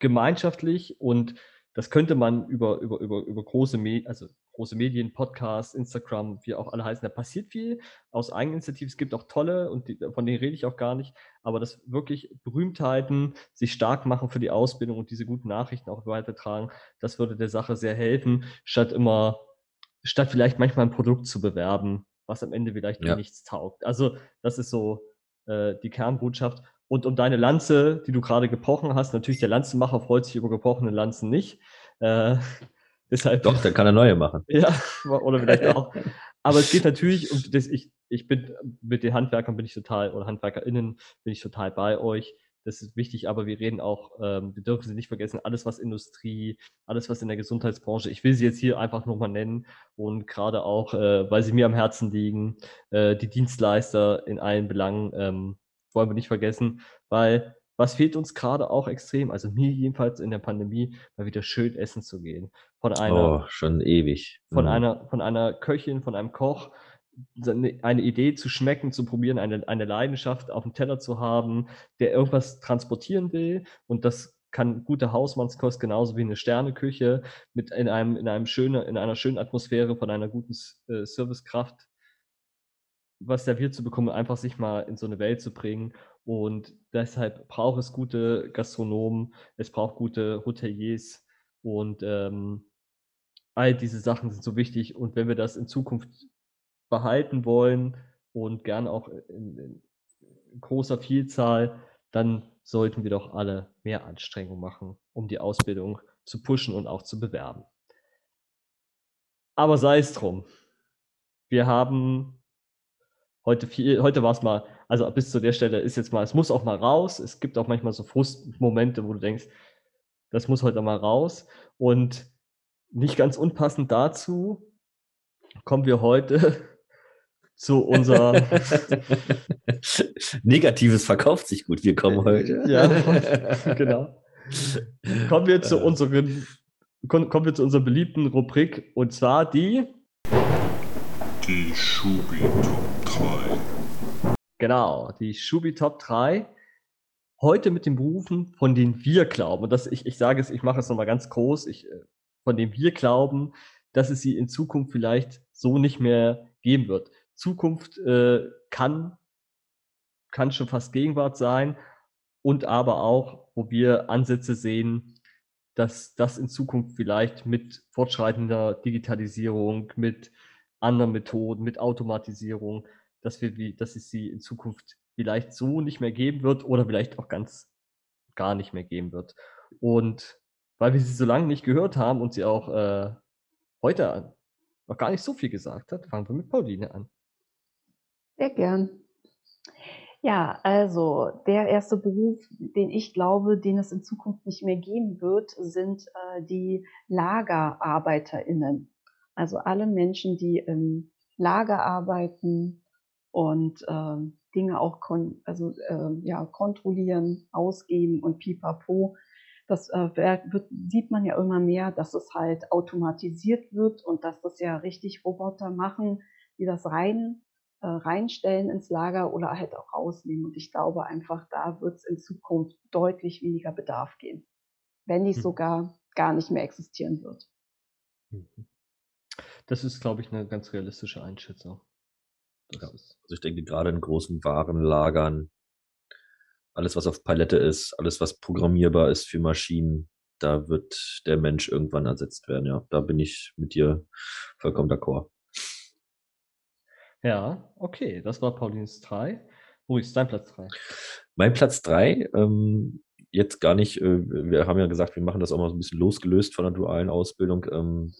gemeinschaftlich und das könnte man über, über, über, über große, Me also große Medien, Podcasts, Instagram, wie auch alle heißen, da passiert viel aus Eigeninitiative. Es gibt auch tolle und die, von denen rede ich auch gar nicht, aber das wirklich Berühmtheiten sich stark machen für die Ausbildung und diese guten Nachrichten auch weitertragen, das würde der Sache sehr helfen, statt immer, statt vielleicht manchmal ein Produkt zu bewerben, was am Ende vielleicht ja. nichts taugt. Also das ist so äh, die Kernbotschaft. Und um deine Lanze, die du gerade gebrochen hast, natürlich der Lanzenmacher freut sich über gebrochene Lanzen nicht. Äh, [LAUGHS] deshalb, Doch, der kann eine neue machen. [LAUGHS] Ja, oder vielleicht auch. Aber es geht natürlich um das, ich, ich bin mit den Handwerkern bin ich total, oder HandwerkerInnen bin ich total bei euch. Das ist wichtig, aber wir reden auch, ähm, wir dürfen sie nicht vergessen, alles was Industrie, alles was in der Gesundheitsbranche, ich will sie jetzt hier einfach nochmal nennen und gerade auch, äh, weil sie mir am Herzen liegen, äh, die Dienstleister in allen Belangen, ähm, wollen wir nicht vergessen, weil was fehlt uns gerade auch extrem, also mir jedenfalls in der Pandemie, mal wieder schön essen zu gehen. Von einer, oh, schon ewig. Von mhm. einer, von einer Köchin, von einem Koch, eine Idee zu schmecken, zu probieren, eine, eine Leidenschaft auf dem Teller zu haben, der irgendwas transportieren will und das kann gute Hausmannskost genauso wie eine Sterneküche mit in einem in einem schönen in einer schönen Atmosphäre von einer guten äh, Servicekraft was serviert zu bekommen, einfach sich mal in so eine Welt zu bringen. Und deshalb braucht es gute Gastronomen, es braucht gute Hoteliers und ähm, all diese Sachen sind so wichtig. Und wenn wir das in Zukunft behalten wollen und gern auch in, in großer Vielzahl, dann sollten wir doch alle mehr Anstrengungen machen, um die Ausbildung zu pushen und auch zu bewerben. Aber sei es drum. Wir haben heute viel, heute war es mal, also bis zu der Stelle ist jetzt mal, es muss auch mal raus. Es gibt auch manchmal so Frustmomente, wo du denkst, das muss heute mal raus. Und nicht ganz unpassend dazu kommen wir heute [LAUGHS] zu unserer [LAUGHS] Negatives verkauft sich gut. Wir kommen heute. ja, [LAUGHS] genau. Kommen wir zu unseren, kommen wir zu unserer beliebten Rubrik und zwar die die Schubi Top 3. Genau, die Schubi Top 3. Heute mit den Berufen, von denen wir glauben, und das, ich, ich sage es, ich mache es nochmal ganz groß, ich, äh, von denen wir glauben, dass es sie in Zukunft vielleicht so nicht mehr geben wird. Zukunft äh, kann, kann schon fast Gegenwart sein und aber auch, wo wir Ansätze sehen, dass das in Zukunft vielleicht mit fortschreitender Digitalisierung, mit anderen Methoden, mit Automatisierung, dass wir dass es sie in Zukunft vielleicht so nicht mehr geben wird oder vielleicht auch ganz gar nicht mehr geben wird. Und weil wir sie so lange nicht gehört haben und sie auch äh, heute noch gar nicht so viel gesagt hat, fangen wir mit Pauline an. Sehr gern. Ja, also der erste Beruf, den ich glaube, den es in Zukunft nicht mehr geben wird, sind äh, die LagerarbeiterInnen. Also alle Menschen, die im Lager arbeiten und äh, Dinge auch kon also, äh, ja, kontrollieren, ausgeben und pipapo. Das äh, wird, sieht man ja immer mehr, dass es halt automatisiert wird und dass das ja richtig Roboter machen, die das rein äh, reinstellen ins Lager oder halt auch rausnehmen. Und ich glaube einfach, da wird es in Zukunft deutlich weniger Bedarf geben, wenn nicht hm. sogar gar nicht mehr existieren wird. Mhm. Das ist, glaube ich, eine ganz realistische Einschätzung. Ja. also ich denke, gerade in großen Warenlagern, alles, was auf Palette ist, alles, was programmierbar ist für Maschinen, da wird der Mensch irgendwann ersetzt werden. Ja, da bin ich mit dir vollkommen d'accord. Ja, okay, das war Paulins 3. Wo ist dein Platz 3? Mein Platz 3, ähm, jetzt gar nicht, äh, wir haben ja gesagt, wir machen das auch mal so ein bisschen losgelöst von der dualen Ausbildung. Ähm,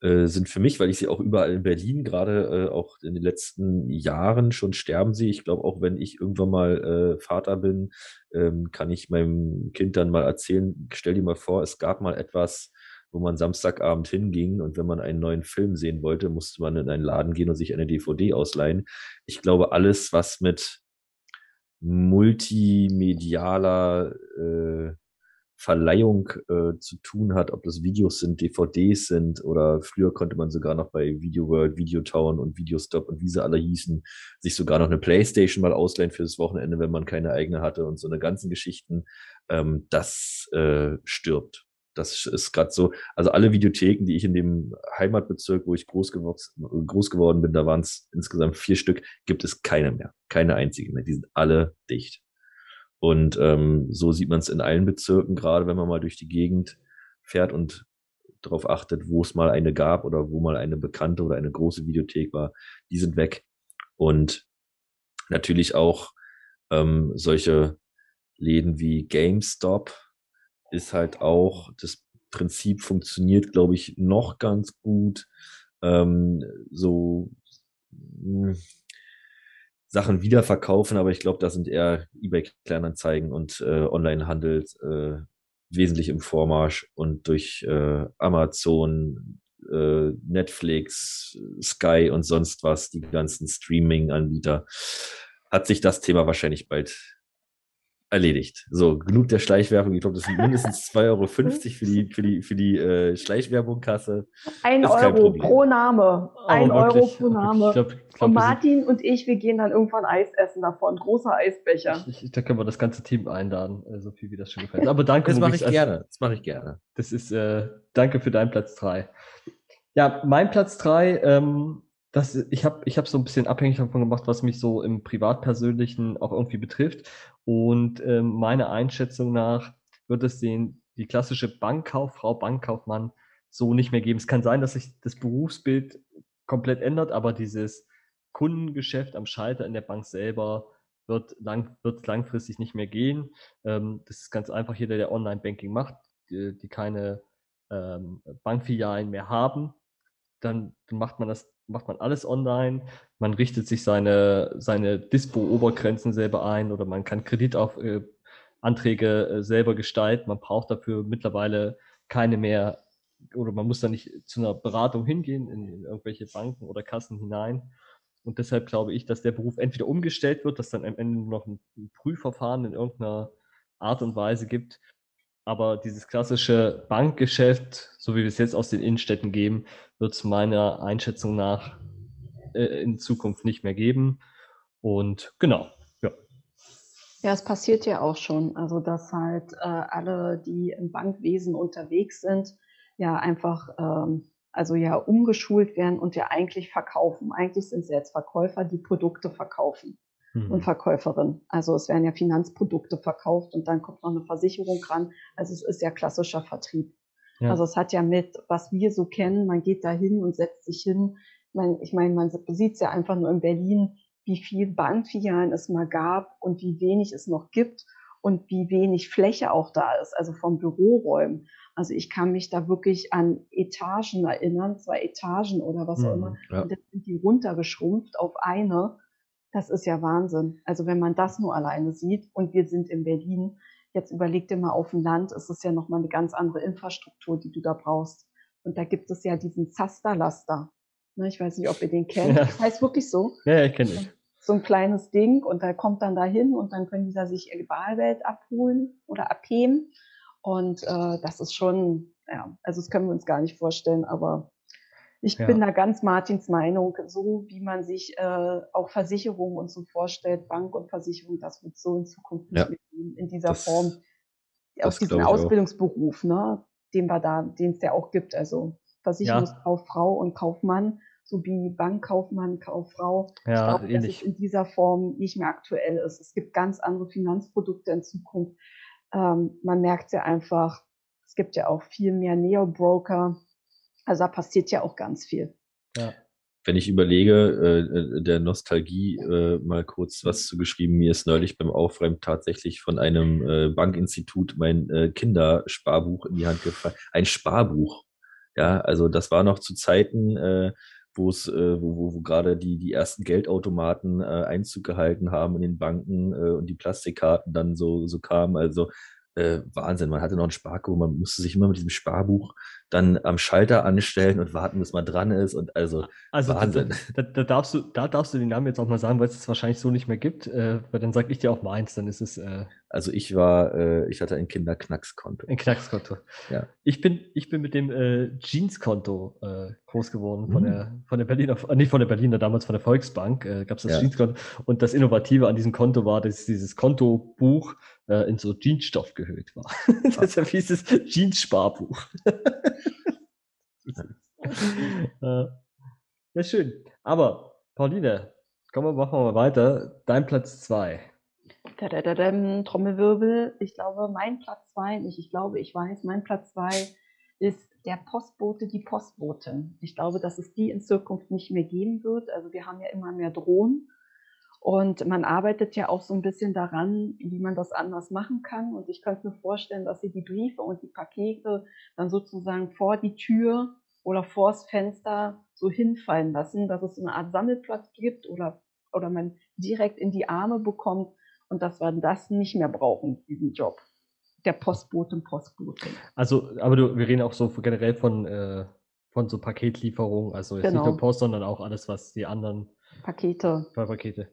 äh, sind für mich, weil ich sie auch überall in Berlin gerade äh, auch in den letzten Jahren schon sterben sehe. Ich glaube, auch wenn ich irgendwann mal äh, Vater bin, ähm, kann ich meinem Kind dann mal erzählen, stell dir mal vor, es gab mal etwas, wo man Samstagabend hinging und wenn man einen neuen Film sehen wollte, musste man in einen Laden gehen und sich eine DVD ausleihen. Ich glaube, alles, was mit multimedialer äh, Verleihung äh, zu tun hat, ob das Videos sind, DVDs sind oder früher konnte man sogar noch bei Video World, Videotown und Videostop und wie sie alle hießen, sich sogar noch eine Playstation mal ausleihen fürs Wochenende, wenn man keine eigene hatte und so eine ganzen Geschichten, ähm, das äh, stirbt. Das ist gerade so. Also alle Videotheken, die ich in dem Heimatbezirk, wo ich groß, groß geworden bin, da waren es insgesamt vier Stück, gibt es keine mehr. Keine einzige mehr. Die sind alle dicht. Und ähm, so sieht man es in allen Bezirken, gerade wenn man mal durch die Gegend fährt und darauf achtet, wo es mal eine gab oder wo mal eine bekannte oder eine große Videothek war. Die sind weg. Und natürlich auch ähm, solche Läden wie GameStop ist halt auch, das Prinzip funktioniert, glaube ich, noch ganz gut. Ähm, so mh, hm, Sachen wiederverkaufen, aber ich glaube, da sind eher eBay-Kleinanzeigen und äh, Onlinehandel äh, wesentlich im Vormarsch und durch äh, Amazon, äh, Netflix, Sky und sonst was, die ganzen Streaming-Anbieter, hat sich das Thema wahrscheinlich bald erledigt. So, genug der Schleichwerbung. Ich glaube, das sind mindestens [LAUGHS] 2,50 Euro für die, für die, für die äh, Schleichwerbung-Kasse. Ein Euro pro Name. Oh, ein Euro pro Name. Ich glaub, ich glaub, und Martin und ich, wir gehen dann irgendwann Eis essen davon. Großer Eisbecher. Ich, ich, da können wir das ganze Team einladen, äh, so viel wie das schon gefällt. Aber danke. Das mache ich gerne. Das mache ich gerne. Das ist, äh, danke für deinen Platz 3. Ja, mein Platz 3, ähm, das, ich habe ich hab so ein bisschen abhängig davon gemacht, was mich so im Privatpersönlichen auch irgendwie betrifft. Und ähm, meiner Einschätzung nach wird es den, die klassische Bankkauffrau, Bankkaufmann so nicht mehr geben. Es kann sein, dass sich das Berufsbild komplett ändert, aber dieses Kundengeschäft am Schalter in der Bank selber wird, lang, wird langfristig nicht mehr gehen. Ähm, das ist ganz einfach jeder, der Online-Banking macht, die, die keine ähm, Bankfilialen mehr haben, dann macht man das macht man alles online. Man richtet sich seine, seine Dispo-Obergrenzen selber ein oder man kann Kreditanträge äh, äh, selber gestalten. Man braucht dafür mittlerweile keine mehr oder man muss da nicht zu einer Beratung hingehen in, in irgendwelche Banken oder Kassen hinein. Und deshalb glaube ich, dass der Beruf entweder umgestellt wird, dass dann am Ende noch ein, ein Prüfverfahren in irgendeiner Art und Weise gibt. Aber dieses klassische Bankgeschäft, so wie wir es jetzt aus den Innenstädten geben, wird es meiner Einschätzung nach äh, in Zukunft nicht mehr geben. Und genau, ja. Ja, es passiert ja auch schon. Also, dass halt äh, alle, die im Bankwesen unterwegs sind, ja einfach, ähm, also ja umgeschult werden und ja eigentlich verkaufen. Eigentlich sind sie jetzt Verkäufer, die Produkte verkaufen mhm. und Verkäuferin. Also es werden ja Finanzprodukte verkauft und dann kommt noch eine Versicherung ran. Also es ist ja klassischer Vertrieb. Ja. Also es hat ja mit, was wir so kennen, man geht da hin und setzt sich hin. Ich meine, man sieht es ja einfach nur in Berlin, wie viel Bankfilialen es mal gab und wie wenig es noch gibt und wie wenig Fläche auch da ist, also vom Büroräumen. Also ich kann mich da wirklich an Etagen erinnern, zwei Etagen oder was auch mhm, immer. Ja. Und jetzt sind die runtergeschrumpft auf eine. Das ist ja Wahnsinn. Also wenn man das nur alleine sieht und wir sind in Berlin, Jetzt überleg dir mal auf dem Land, ist es ja nochmal eine ganz andere Infrastruktur, die du da brauchst. Und da gibt es ja diesen Zasterlaster. Ne, ich weiß nicht, ob ihr den kennt. Ja. Das heißt wirklich so. Ja, ja ich kenne ihn. So ein kleines Ding und da kommt dann dahin und dann können die da sich ihre Wahlwelt abholen oder abheben. Und äh, das ist schon, ja, also das können wir uns gar nicht vorstellen, aber ich ja. bin da ganz Martins Meinung, so wie man sich äh, auch Versicherungen und so vorstellt, Bank und Versicherung, das wird so in Zukunft nicht ja. mehr in dieser das, Form aus diesem Ausbildungsberuf, ne, den wir da, den es ja auch gibt, also Versicherungskauffrau ja. und Kaufmann sowie Bankkaufmann, Kauffrau. Ja, ich glaube, dass es in dieser Form nicht mehr aktuell ist. Es gibt ganz andere Finanzprodukte in Zukunft. Ähm, man merkt ja einfach, es gibt ja auch viel mehr Neo-Broker, also da passiert ja auch ganz viel. Ja. wenn ich überlege, äh, der Nostalgie äh, mal kurz was zu geschrieben. Mir ist neulich beim Aufräumen tatsächlich von einem äh, Bankinstitut mein äh, Kindersparbuch in die Hand gefallen. Ein Sparbuch. Ja, also das war noch zu Zeiten, äh, wo es, äh, wo, wo, wo gerade die, die ersten Geldautomaten äh, Einzug gehalten haben in den Banken äh, und die Plastikkarten dann so, so kamen. Also äh, Wahnsinn. Man hatte noch ein Sparbuch, man musste sich immer mit diesem Sparbuch dann am Schalter anstellen und warten, bis man dran ist und also, Also da, Wahnsinn. da, da, darfst du, da darfst du den Namen jetzt auch mal sagen, weil es es wahrscheinlich so nicht mehr gibt, äh, weil dann sage ich dir auch meins, dann ist es äh, Also ich war, äh, ich hatte ein Kinderknackskonto. ein Knackskonto. Ja. Ich bin, ich bin mit dem äh, Jeanskonto äh, groß geworden von Hm. der von der Berliner, nicht von der Berliner, damals von der Volksbank, gab es das Ja. Jeanskonto. Und das Innovative an diesem Konto war, dass dieses Kontobuch äh, in so Jeansstoff gehüllt war. Deshalb hieß es Jeans-Sparbuch. [LAUGHS] äh, ja, schön. Aber, Pauline, kommen wir, machen wir mal weiter. Dein Platz zwei. Tadadadam, Trommelwirbel. Ich glaube, mein Platz zwei, nicht ich glaube, ich weiß, mein Platz zwei ist der Postbote, die Postbotin. Ich glaube, dass es die in Zukunft nicht mehr geben wird. Also wir haben ja immer mehr Drohnen und man arbeitet ja auch so ein bisschen daran, wie man das anders machen kann. Und ich könnte mir vorstellen, dass sie die Briefe und die Pakete dann sozusagen vor die Tür oder vors Fenster so hinfallen lassen, dass es so eine Art Sammelplatz gibt oder, oder man direkt in die Arme bekommt und dass wir das nicht mehr brauchen, diesen Job. Der Postbote und Postbotin. Also, aber du, wir reden auch so generell von, äh, von so Paketlieferungen, also jetzt nicht Genau. nur Post, sondern auch alles, was die anderen Pakete. Pakete.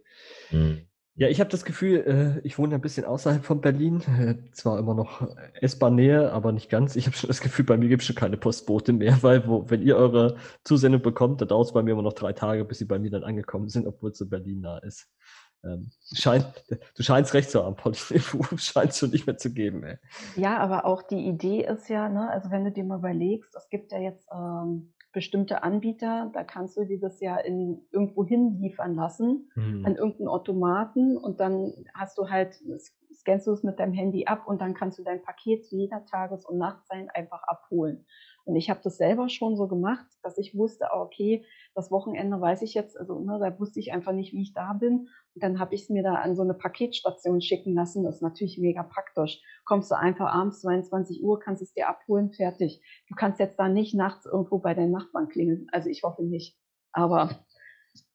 Hm. Ja, ich habe das Gefühl, äh, ich wohne ein bisschen außerhalb von Berlin, äh, zwar immer noch S-Bahn-Nähe, aber nicht ganz. Ich habe schon das Gefühl, bei mir gibt es schon keine Postbote mehr, [LAUGHS] weil wo, wenn ihr eure Zusendung bekommt, dann dauert es bei mir immer noch drei Tage, bis sie bei mir dann angekommen sind, obwohl es in Berlin nah ist. Ähm, scheint, du scheinst recht zu haben, Pauline, [LAUGHS] du scheinst schon nicht mehr zu geben, ey. Ja, aber auch die Idee ist ja, ne, also wenn du dir mal überlegst, es gibt ja jetzt ähm, bestimmte Anbieter, da kannst du dir das ja in irgendwo hinliefern lassen, Hm. an irgendeinen Automaten und dann hast du halt, scannst du es mit deinem Handy ab und dann kannst du dein Paket zu jeder Tages- und Nachtzeit einfach abholen. Und ich habe das selber schon so gemacht, dass ich wusste, ah, okay, das Wochenende weiß ich jetzt, also ne, da wusste ich einfach nicht, wie ich da bin. Und dann habe ich es mir da an so eine Paketstation schicken lassen. Das ist natürlich mega praktisch. Kommst du einfach abends 22 Uhr, kannst es dir abholen, fertig. Du kannst jetzt da nicht nachts irgendwo bei deinen Nachbarn klingeln. Also ich hoffe nicht. Aber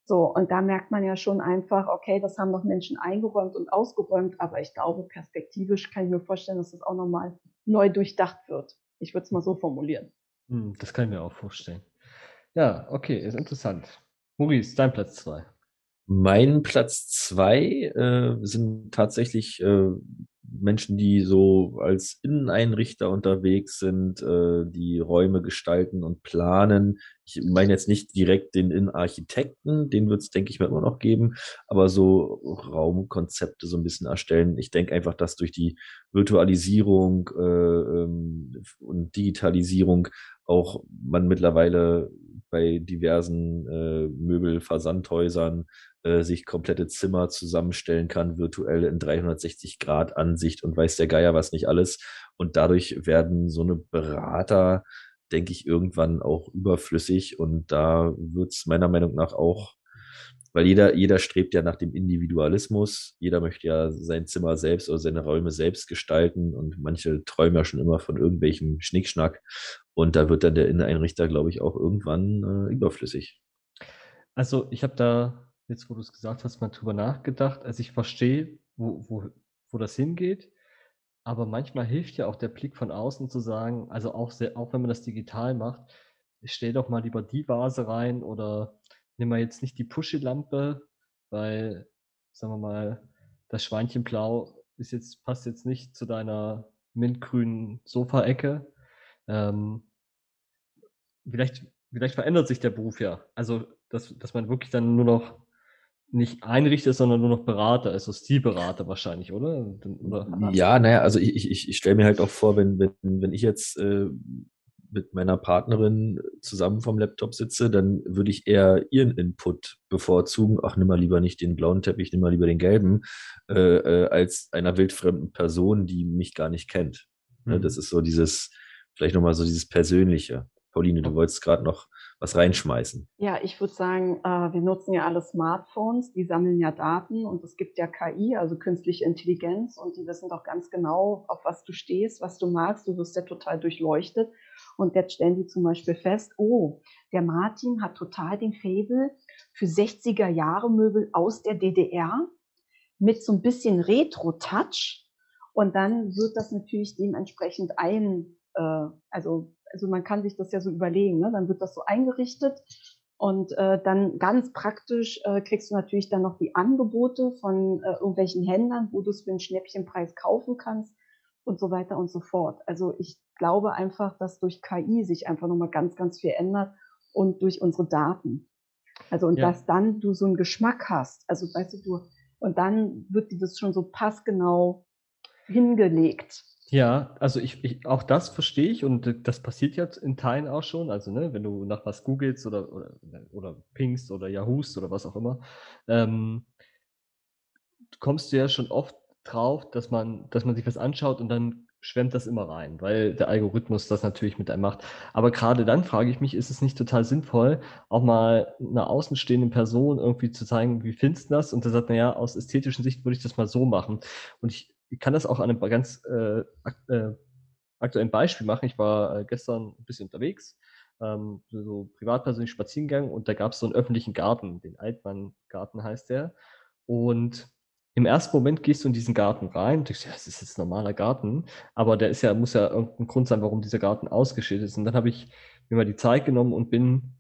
so, und da merkt man ja schon einfach, okay, das haben noch Menschen eingeräumt und ausgeräumt, aber ich glaube, perspektivisch kann ich mir vorstellen, dass das auch nochmal neu durchdacht wird. Ich würde es mal so formulieren. Hm, das kann ich mir auch vorstellen. Ja, okay, ist interessant. Maurice, dein Platz zwei. Mein Platz zwei äh, sind tatsächlich äh, Menschen, die so als Inneneinrichter unterwegs sind, äh, die Räume gestalten und planen. Ich meine jetzt nicht direkt den Innenarchitekten, den wird es, denke ich mal, immer noch geben, aber so Raumkonzepte so ein bisschen erstellen. Ich denke einfach, dass durch die Virtualisierung äh, ähm, und Digitalisierung auch man mittlerweile bei diversen äh, Möbelversandhäusern äh, sich komplette Zimmer zusammenstellen kann, virtuell in 360 Grad Ansicht und weiß der Geier was nicht alles. Und dadurch werden so eine Berater, denke ich, irgendwann auch überflüssig. Und da wird es meiner Meinung nach auch, weil jeder, jeder strebt ja nach dem Individualismus, jeder möchte ja sein Zimmer selbst oder seine Räume selbst gestalten und manche träumen ja schon immer von irgendwelchem Schnickschnack. Und da wird dann der Inneneinrichter, glaube ich, auch irgendwann äh, überflüssig. Also ich habe da, jetzt wo du es gesagt hast, mal drüber nachgedacht. Also ich verstehe, wo, wo, wo das hingeht, aber manchmal hilft ja auch der Blick von außen zu sagen, also auch, sehr, auch wenn man das digital macht, stell doch mal lieber die Vase rein oder nimm mal jetzt nicht die Pushy-Lampe, weil, sagen wir mal, das Schweinchenblau ist jetzt, passt jetzt nicht zu deiner mintgrünen Sofaecke. Ähm, vielleicht, vielleicht verändert sich der Beruf ja. Also, dass, dass man wirklich dann nur noch nicht Einrichter, sondern nur noch Berater, also Stilberater wahrscheinlich, oder? oder? Ja, naja, also ich, ich, ich stelle mir halt auch vor, wenn, wenn, wenn ich jetzt äh, mit meiner Partnerin zusammen vom Laptop sitze, dann würde ich eher ihren Input bevorzugen. Ach, nimm mal lieber nicht den blauen Teppich, nimm mal lieber den gelben, äh, äh, als einer wildfremden Person, die mich gar nicht kennt. Ne, Mhm. Das ist so dieses, vielleicht nochmal so dieses Persönliche. Pauline, du wolltest gerade noch was reinschmeißen? Ja, ich würde sagen, äh, wir nutzen ja alle Smartphones, die sammeln ja Daten und es gibt ja KI, also künstliche Intelligenz und die wissen doch ganz genau, auf was du stehst, was du magst. Du wirst ja total durchleuchtet und jetzt stellen die zum Beispiel fest, oh, der Martin hat total den Faible für 60er Jahre Möbel aus der DDR mit so ein bisschen Retro-Touch und dann wird das natürlich dementsprechend ein, äh, also also man kann sich das ja so überlegen, ne? dann wird das so eingerichtet und äh, dann ganz praktisch äh, kriegst du natürlich dann noch die Angebote von äh, irgendwelchen Händlern, wo du es für einen Schnäppchenpreis kaufen kannst und so weiter und so fort. Also ich glaube einfach, dass durch KI sich einfach nochmal ganz, ganz viel ändert und durch unsere Daten. Also und ja. dass dann du so einen Geschmack hast. Also weißt du, du, und dann wird dir das schon so passgenau hingelegt. Ja, also ich, ich, auch das verstehe ich und das passiert jetzt in Teilen auch schon. Also, ne, wenn du nach was googelst oder, oder, oder pingst oder Yahoost oder was auch immer, ähm, kommst du ja schon oft drauf, dass man, dass man sich was anschaut und dann schwemmt das immer rein, weil der Algorithmus das natürlich mit einem macht. Aber gerade dann frage ich mich, ist es nicht total sinnvoll, auch mal einer außenstehenden Person irgendwie zu zeigen, wie findest du das? Und der sagt, naja, aus ästhetischen Sicht würde ich das mal so machen. Und ich ich kann das auch an einem ganz äh, äh, aktuellen Beispiel machen. Ich war äh, gestern ein bisschen unterwegs, ähm, so privatpersönlich spazieren gegangen und da gab es so einen öffentlichen Garten, den Altmann-Garten heißt der. Und im ersten Moment gehst du in diesen Garten rein und denkst, ja, das ist jetzt ein normaler Garten, aber der ist ja, muss ja irgendein Grund sein, warum dieser Garten ausgeschildert ist. Und dann habe ich mir mal die Zeit genommen und bin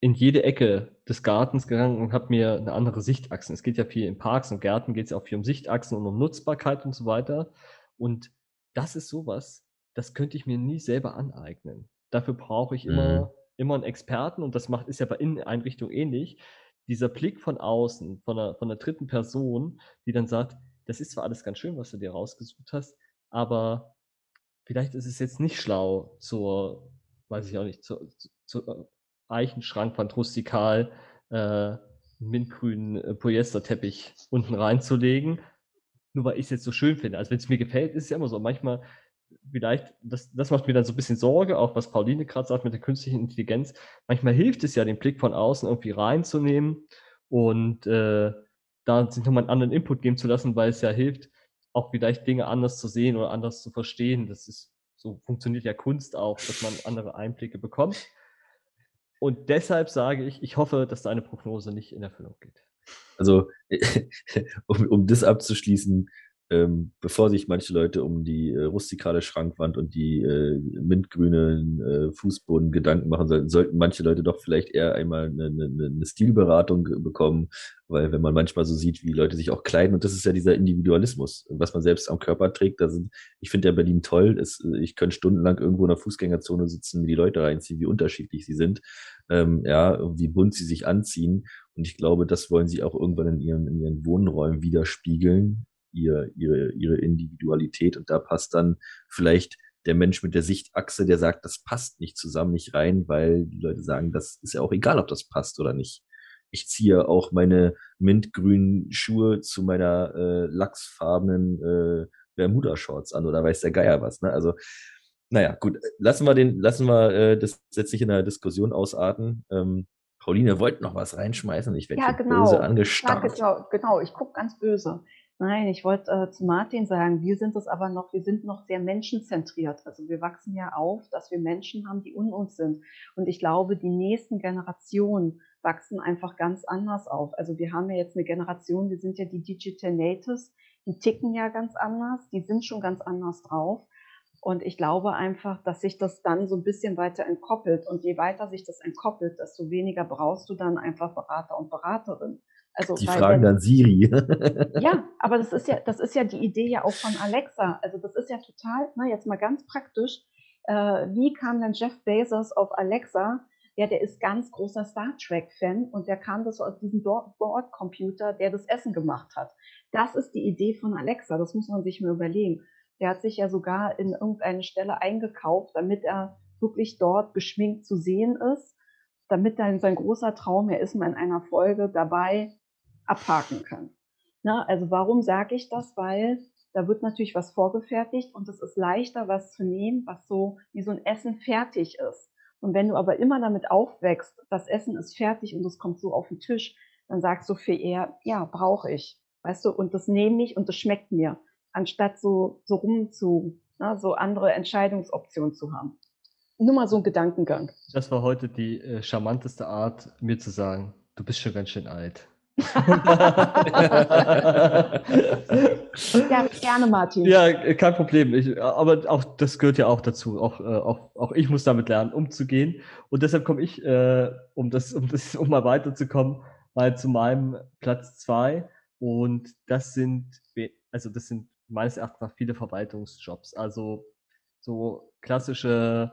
in jede Ecke des Gartens gegangen und habe mir eine andere Sichtachse. Es geht ja viel in Parks und Gärten, geht es ja auch viel um Sichtachsen und um Nutzbarkeit und so weiter. Und das ist sowas, das könnte ich mir nie selber aneignen. Dafür brauche ich immer, mhm. immer einen Experten und das macht, ist ja bei Inneneinrichtungen ähnlich. Dieser Blick von außen, von einer, von einer dritten Person, die dann sagt, das ist zwar alles ganz schön, was du dir rausgesucht hast, aber vielleicht ist es jetzt nicht schlau zur, weiß ich auch nicht, zur, zur, Eichenschrankwand rustikal äh, mintgrünen äh, Polyesterteppich unten reinzulegen, nur weil ich es jetzt so schön finde. Also wenn es mir gefällt, ist es ja immer so. Manchmal vielleicht, das, das macht mir dann so ein bisschen Sorge, auch was Pauline gerade sagt mit der künstlichen Intelligenz. Manchmal hilft es ja, den Blick von außen irgendwie reinzunehmen und äh, da sich nochmal einen anderen Input geben zu lassen, weil es ja hilft, auch vielleicht Dinge anders zu sehen oder anders zu verstehen. Das ist so funktioniert ja Kunst auch, dass man andere Einblicke bekommt. Und deshalb sage ich, ich hoffe, dass deine Prognose nicht in Erfüllung geht. Also, [LAUGHS] um, um das abzuschließen, ähm, bevor sich manche Leute um die äh, rustikale Schrankwand und die äh, mintgrünen äh, Fußboden Gedanken machen sollten, sollten manche Leute doch vielleicht eher einmal eine, eine, eine Stilberatung bekommen, weil wenn man manchmal so sieht, wie Leute sich auch kleiden, und das ist ja dieser Individualismus, was man selbst am Körper trägt, da sind, ich finde ja Berlin toll, ist, ich könnte stundenlang irgendwo in der Fußgängerzone sitzen, mir die Leute reinziehen, wie unterschiedlich sie sind, ähm, ja, wie bunt sie sich anziehen. Und ich glaube, das wollen sie auch irgendwann in ihren, in ihren Wohnräumen widerspiegeln, ihr, ihre, ihre Individualität. Und da passt dann vielleicht der Mensch mit der Sichtachse, der sagt, das passt nicht zusammen, nicht rein, weil die Leute sagen, das ist ja auch egal, ob das passt oder nicht. Ich ziehe auch meine mintgrünen Schuhe zu meiner äh, lachsfarbenen äh, Bermuda-Shorts an oder weiß der Geier was. Ne? Also, naja, gut, lassen wir den, lassen wir äh, das jetzt nicht in der Diskussion ausarten. Ähm, Pauline wollte noch was reinschmeißen. Ich werde ja, genau. böse angestarrt. Ja, genau, genau, ich gucke ganz böse. Nein, ich wollte äh, zu Martin sagen, wir sind es aber noch, wir sind noch sehr menschenzentriert. Also wir wachsen ja auf, dass wir Menschen haben, die un uns sind. Und ich glaube, die nächsten Generationen wachsen einfach ganz anders auf. Also wir haben ja jetzt eine Generation, wir sind ja die Digital Natives, die ticken ja ganz anders, die sind schon ganz anders drauf. Und ich glaube einfach, dass sich das dann so ein bisschen weiter entkoppelt. Und je weiter sich das entkoppelt, desto weniger brauchst du dann einfach Berater und Beraterin. Also, die fragen dann Siri. [LAUGHS] ja, aber das ist ja, das ist ja die Idee ja auch von Alexa. Also das ist ja total, na, jetzt mal ganz praktisch. Äh, wie kam denn Jeff Bezos auf Alexa? Ja, der ist ganz großer Star Trek-Fan und der kam das aus diesem Bordcomputer, der das Essen gemacht hat. Das ist die Idee von Alexa, das muss man sich mal überlegen. Der hat sich ja sogar in irgendeine Stelle eingekauft, damit er wirklich dort geschminkt zu sehen ist, damit dann sein großer Traum, er ist mal in einer Folge dabei, abhaken kann. Na, also warum sage ich das? Weil da wird natürlich was vorgefertigt und es ist leichter, was zu nehmen, was so wie so ein Essen fertig ist. Und wenn du aber immer damit aufwächst, das Essen ist fertig und es kommt so auf den Tisch, dann sagst du viel eher, ja, brauche ich. Weißt du, und das nehme ich und das schmeckt mir, anstatt so, so rum zu, na, so andere Entscheidungsoptionen zu haben. Nur mal so ein Gedankengang. Das war heute die äh, charmanteste Art, mir zu sagen, du bist schon ganz schön alt. [LAUGHS] ja, gerne, Martin. Ja, kein Problem. Ich, aber auch das gehört ja auch dazu. Auch, äh, auch, auch ich muss damit lernen, umzugehen. Und deshalb komme ich, äh, um das, um das, um mal weiterzukommen, mal zu meinem Platz zwei. Und das sind, also das sind meines Erachtens viele Verwaltungsjobs. Also so klassische,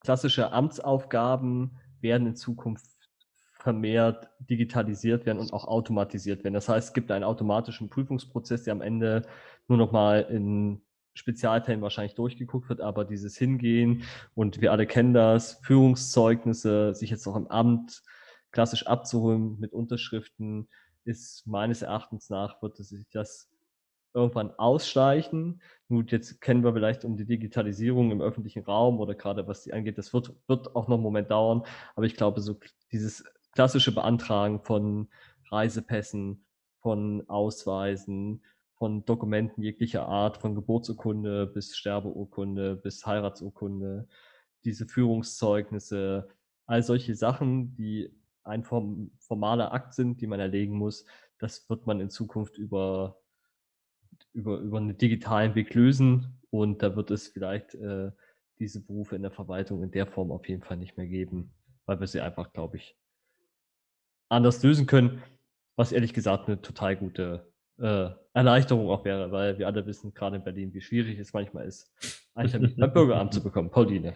klassische Amtsaufgaben werden in Zukunft vermehrt digitalisiert werden und auch automatisiert werden. Das heißt, es gibt einen automatischen Prüfungsprozess, der am Ende nur noch mal in Spezialfällen wahrscheinlich durchgeguckt wird, aber dieses Hingehen und wir alle kennen das, Führungszeugnisse, sich jetzt auch im Amt klassisch abzuholen mit Unterschriften, ist meines Erachtens nach, wird sich das irgendwann ausschleichen. Gut, jetzt kennen wir vielleicht um die Digitalisierung im öffentlichen Raum oder gerade was die angeht, das wird, wird auch noch einen Moment dauern, aber ich glaube, so dieses klassische Beantragen von Reisepässen, von Ausweisen, von Dokumenten jeglicher Art, von Geburtsurkunde bis Sterbeurkunde bis Heiratsurkunde, diese Führungszeugnisse, all solche Sachen, die ein formaler Akt sind, die man erlegen muss, das wird man in Zukunft über, über, über einen digitalen Weg lösen und da wird es vielleicht äh, diese Berufe in der Verwaltung in der Form auf jeden Fall nicht mehr geben, weil wir sie einfach, glaube ich, anders lösen können, was ehrlich gesagt eine total gute äh, Erleichterung auch wäre, weil wir alle wissen, gerade in Berlin, wie schwierig es manchmal ist, einen Termin beim Bürgeramt zu bekommen. Pauline.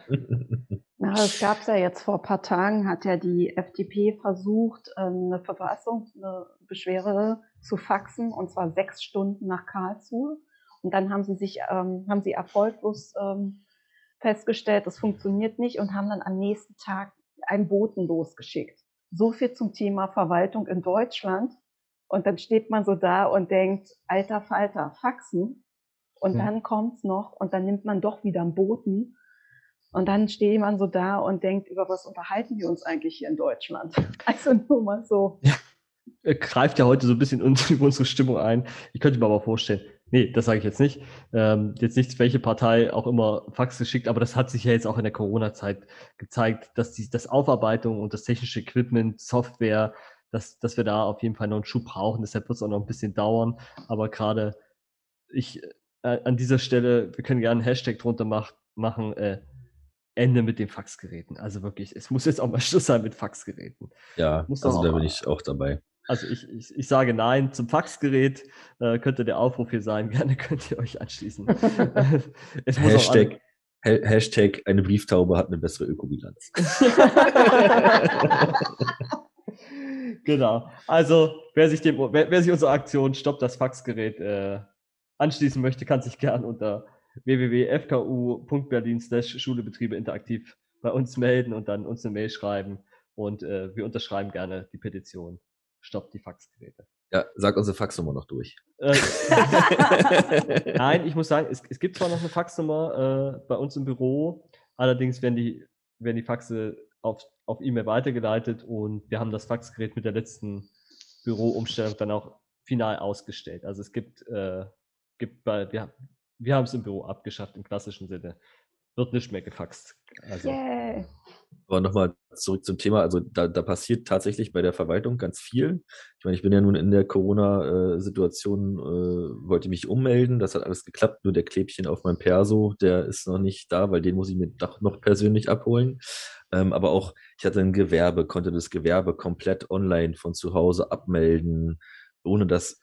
Na, es gab ja jetzt vor ein paar Tagen, hat ja die FDP versucht, ähm, eine Verfassung, eine Beschwerde zu faxen, und zwar sechs Stunden nach Karlsruhe. Und dann haben sie sich, ähm, haben sie erfolglos ähm, festgestellt, das funktioniert nicht und haben dann am nächsten Tag einen Boten losgeschickt. So viel zum Thema Verwaltung in Deutschland. Und dann steht man so da und denkt, alter Falter, Faxen. Und ja. dann kommt's noch und dann nimmt man doch wieder einen Boten. Und dann steht man so da und denkt, über was unterhalten wir uns eigentlich hier in Deutschland? [LAUGHS] Also nur mal so. Ja, greift ja heute so ein bisschen in [LAUGHS] unsere Stimmung ein. Ich könnte mir aber vorstellen, Nee, das sage ich jetzt nicht. Ähm, jetzt nicht, welche Partei auch immer Faxe schickt, aber das hat sich ja jetzt auch in der Corona-Zeit gezeigt, dass die, das Aufarbeitung und das technische Equipment, Software, dass, dass wir da auf jeden Fall noch einen Schub brauchen. Deshalb wird es auch noch ein bisschen dauern. Aber gerade ich äh, an dieser Stelle, wir können gerne einen Hashtag drunter mach, machen, äh, Ende mit den Faxgeräten. Also wirklich, es muss jetzt auch mal [LAUGHS] Schluss sein mit Faxgeräten. Ja, muss also da bin ich auch dabei. Also ich, ich, ich sage nein zum Faxgerät. Äh, könnte der Aufruf hier sein. [LAUGHS] Gerne könnt ihr euch anschließen. [LAUGHS] Hashtag, an Hashtag eine Brieftaube hat eine bessere Ökobilanz. [LAUGHS] genau. Also wer sich, dem, wer, wer sich unsere Aktion Stopp das Faxgerät äh, anschließen möchte, kann sich gern unter www.fku.berlin Schulebetriebe interaktiv bei uns melden und dann uns eine Mail schreiben. Und äh, wir unterschreiben gerne die Petition stoppt die Faxgeräte. Ja, sag unsere Faxnummer noch durch. Äh, [LAUGHS] Nein, ich muss sagen, es, es, gibt zwar noch eine Faxnummer äh, bei uns im Büro, allerdings werden die, werden die Faxe auf, auf E-Mail weitergeleitet und wir haben das Faxgerät mit der letzten Büroumstellung dann auch final ausgestellt. Also es gibt, äh, gibt bei, wir, wir haben es im Büro abgeschafft im klassischen Sinne. Wird nicht mehr gefaxt. Also, yeah. Aber nochmal zurück zum Thema. Also da, da passiert tatsächlich bei der Verwaltung ganz viel. Ich meine, ich bin ja nun in der Corona-Situation, äh, wollte mich ummelden. Das hat alles geklappt. Nur der Klebchen auf meinem Perso, der ist noch nicht da, weil den muss ich mir doch noch persönlich abholen. Ähm, aber auch, ich hatte ein Gewerbe, konnte das Gewerbe komplett online von zu Hause abmelden, ohne dass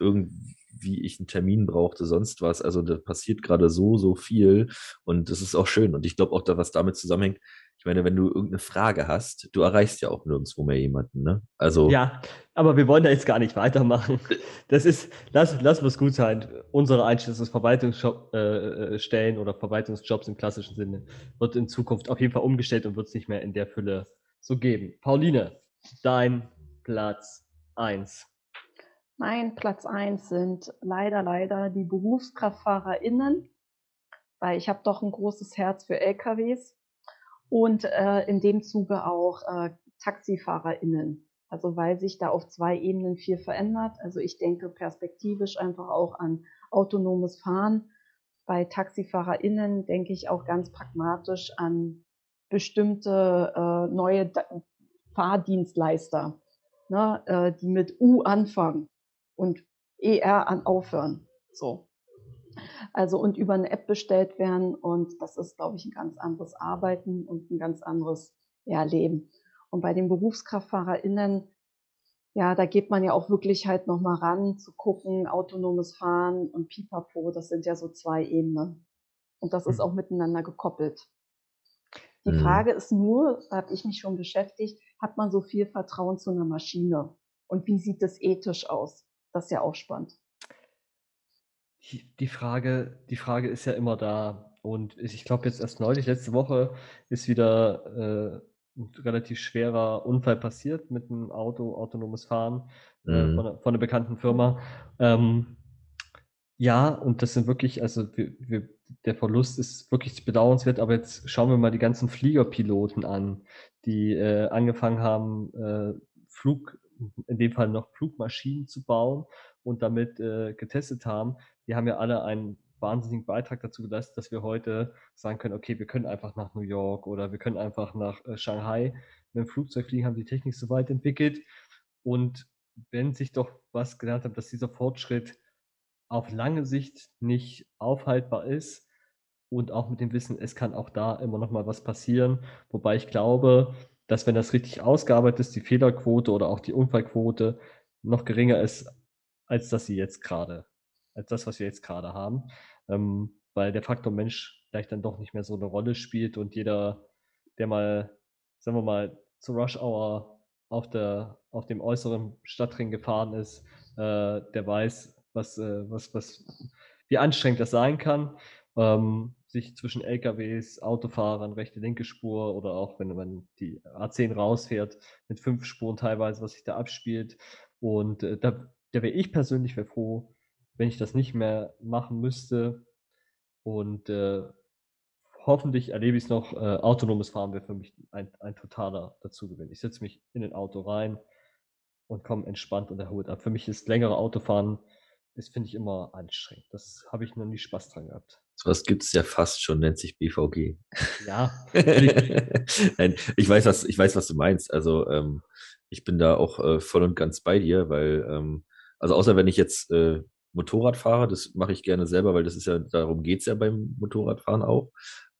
irgendwie ich einen Termin brauchte, sonst was. Also da passiert gerade so, so viel und das ist auch schön. Und ich glaube auch, da was damit zusammenhängt, ich meine, wenn du irgendeine Frage hast, du erreichst ja auch nirgendwo mehr jemanden, ne? Also. Ja, aber wir wollen da jetzt gar nicht weitermachen. Das ist, lass, lass was gut sein. Unsere Einstellung ist Verwaltungsstellen äh, oder Verwaltungsjobs im klassischen Sinne wird in Zukunft auf jeden Fall umgestellt und wird es nicht mehr in der Fülle so geben. Pauline, dein Platz eins. Mein Platz eins sind leider, leider die BerufskraftfahrerInnen, weil ich habe doch ein großes Herz für LKWs und äh, in dem Zuge auch äh, TaxifahrerInnen. Also weil sich da auf zwei Ebenen viel verändert. Also ich denke perspektivisch einfach auch an autonomes Fahren. Bei TaxifahrerInnen denke ich auch ganz pragmatisch an bestimmte äh, neue da Fahrdienstleister, ne, äh, die mit U anfangen und ER an aufhören. So. Also und über eine App bestellt werden und das ist, glaube ich, ein ganz anderes Arbeiten und ein ganz anderes ja, Leben. Und bei den BerufskraftfahrerInnen, ja, da geht man ja auch wirklich halt nochmal ran zu gucken, autonomes Fahren und Pipapo, das sind ja so zwei Ebenen. Und das ist mhm. auch miteinander gekoppelt. Die mhm. Frage ist nur, da habe ich mich schon beschäftigt, hat man so viel Vertrauen zu einer Maschine? Und wie sieht das ethisch aus? Das ist ja auch spannend. Die, die Frage, die Frage ist ja immer da. Und ich glaube, jetzt erst neulich, letzte Woche, ist wieder äh, ein relativ schwerer Unfall passiert mit einem Auto, autonomes Fahren äh, mhm. von, einer, von, einer, bekannten Firma. Ähm, ja, und das sind wirklich, also wir, wir, der Verlust ist wirklich bedauernswert, aber jetzt schauen wir mal die ganzen Fliegerpiloten an, die äh, angefangen haben, äh, Flug, in dem Fall noch Flugmaschinen zu bauen und damit äh, getestet haben. Die haben ja alle einen wahnsinnigen Beitrag dazu geleistet, dass wir heute sagen können, okay, wir können einfach nach New York oder wir können einfach nach äh, Shanghai mit dem Flugzeug fliegen, haben die Technik so weit entwickelt. Und wenn sich doch was gelernt hat, dass dieser Fortschritt auf lange Sicht nicht aufhaltbar ist und auch mit dem Wissen, es kann auch da immer noch mal was passieren. Wobei ich glaube, dass wenn das richtig ausgearbeitet ist, die Fehlerquote oder auch die Unfallquote noch geringer ist, als dass sie jetzt gerade als das, was wir jetzt gerade haben, ähm, weil der Faktor Mensch vielleicht dann doch nicht mehr so eine Rolle spielt und jeder, der mal, sagen wir mal, zu Rush Hour auf, der, auf dem äußeren Stadtring gefahren ist, äh, der weiß, was, äh, was, was, wie anstrengend das sein kann, ähm, sich zwischen LKWs, Autofahrern, rechte, linke Spur oder auch wenn man die A10 rausfährt, mit fünf Spuren teilweise, was sich da abspielt. Und äh, da, da wäre ich persönlich wär froh, wenn ich das nicht mehr machen müsste. Und äh, hoffentlich erlebe ich es noch. Äh, autonomes Fahren wäre für mich ein, ein totaler Dazugewinn. Ich setze mich in ein Auto rein und komme entspannt und erholt ab. Für mich ist längere Autofahren, das finde ich immer anstrengend. Das habe ich noch nie Spaß dran gehabt. So was gibt es ja fast schon, nennt sich BVG. Ja. [LAUGHS] Nein, ich weiß, was, ich weiß, was du meinst. Also ähm, ich bin da auch äh, voll und ganz bei dir, weil, ähm, also außer wenn ich jetzt äh, Motorrad fahre. Das mache ich gerne selber, weil das ist ja, darum geht es ja beim Motorradfahren auch.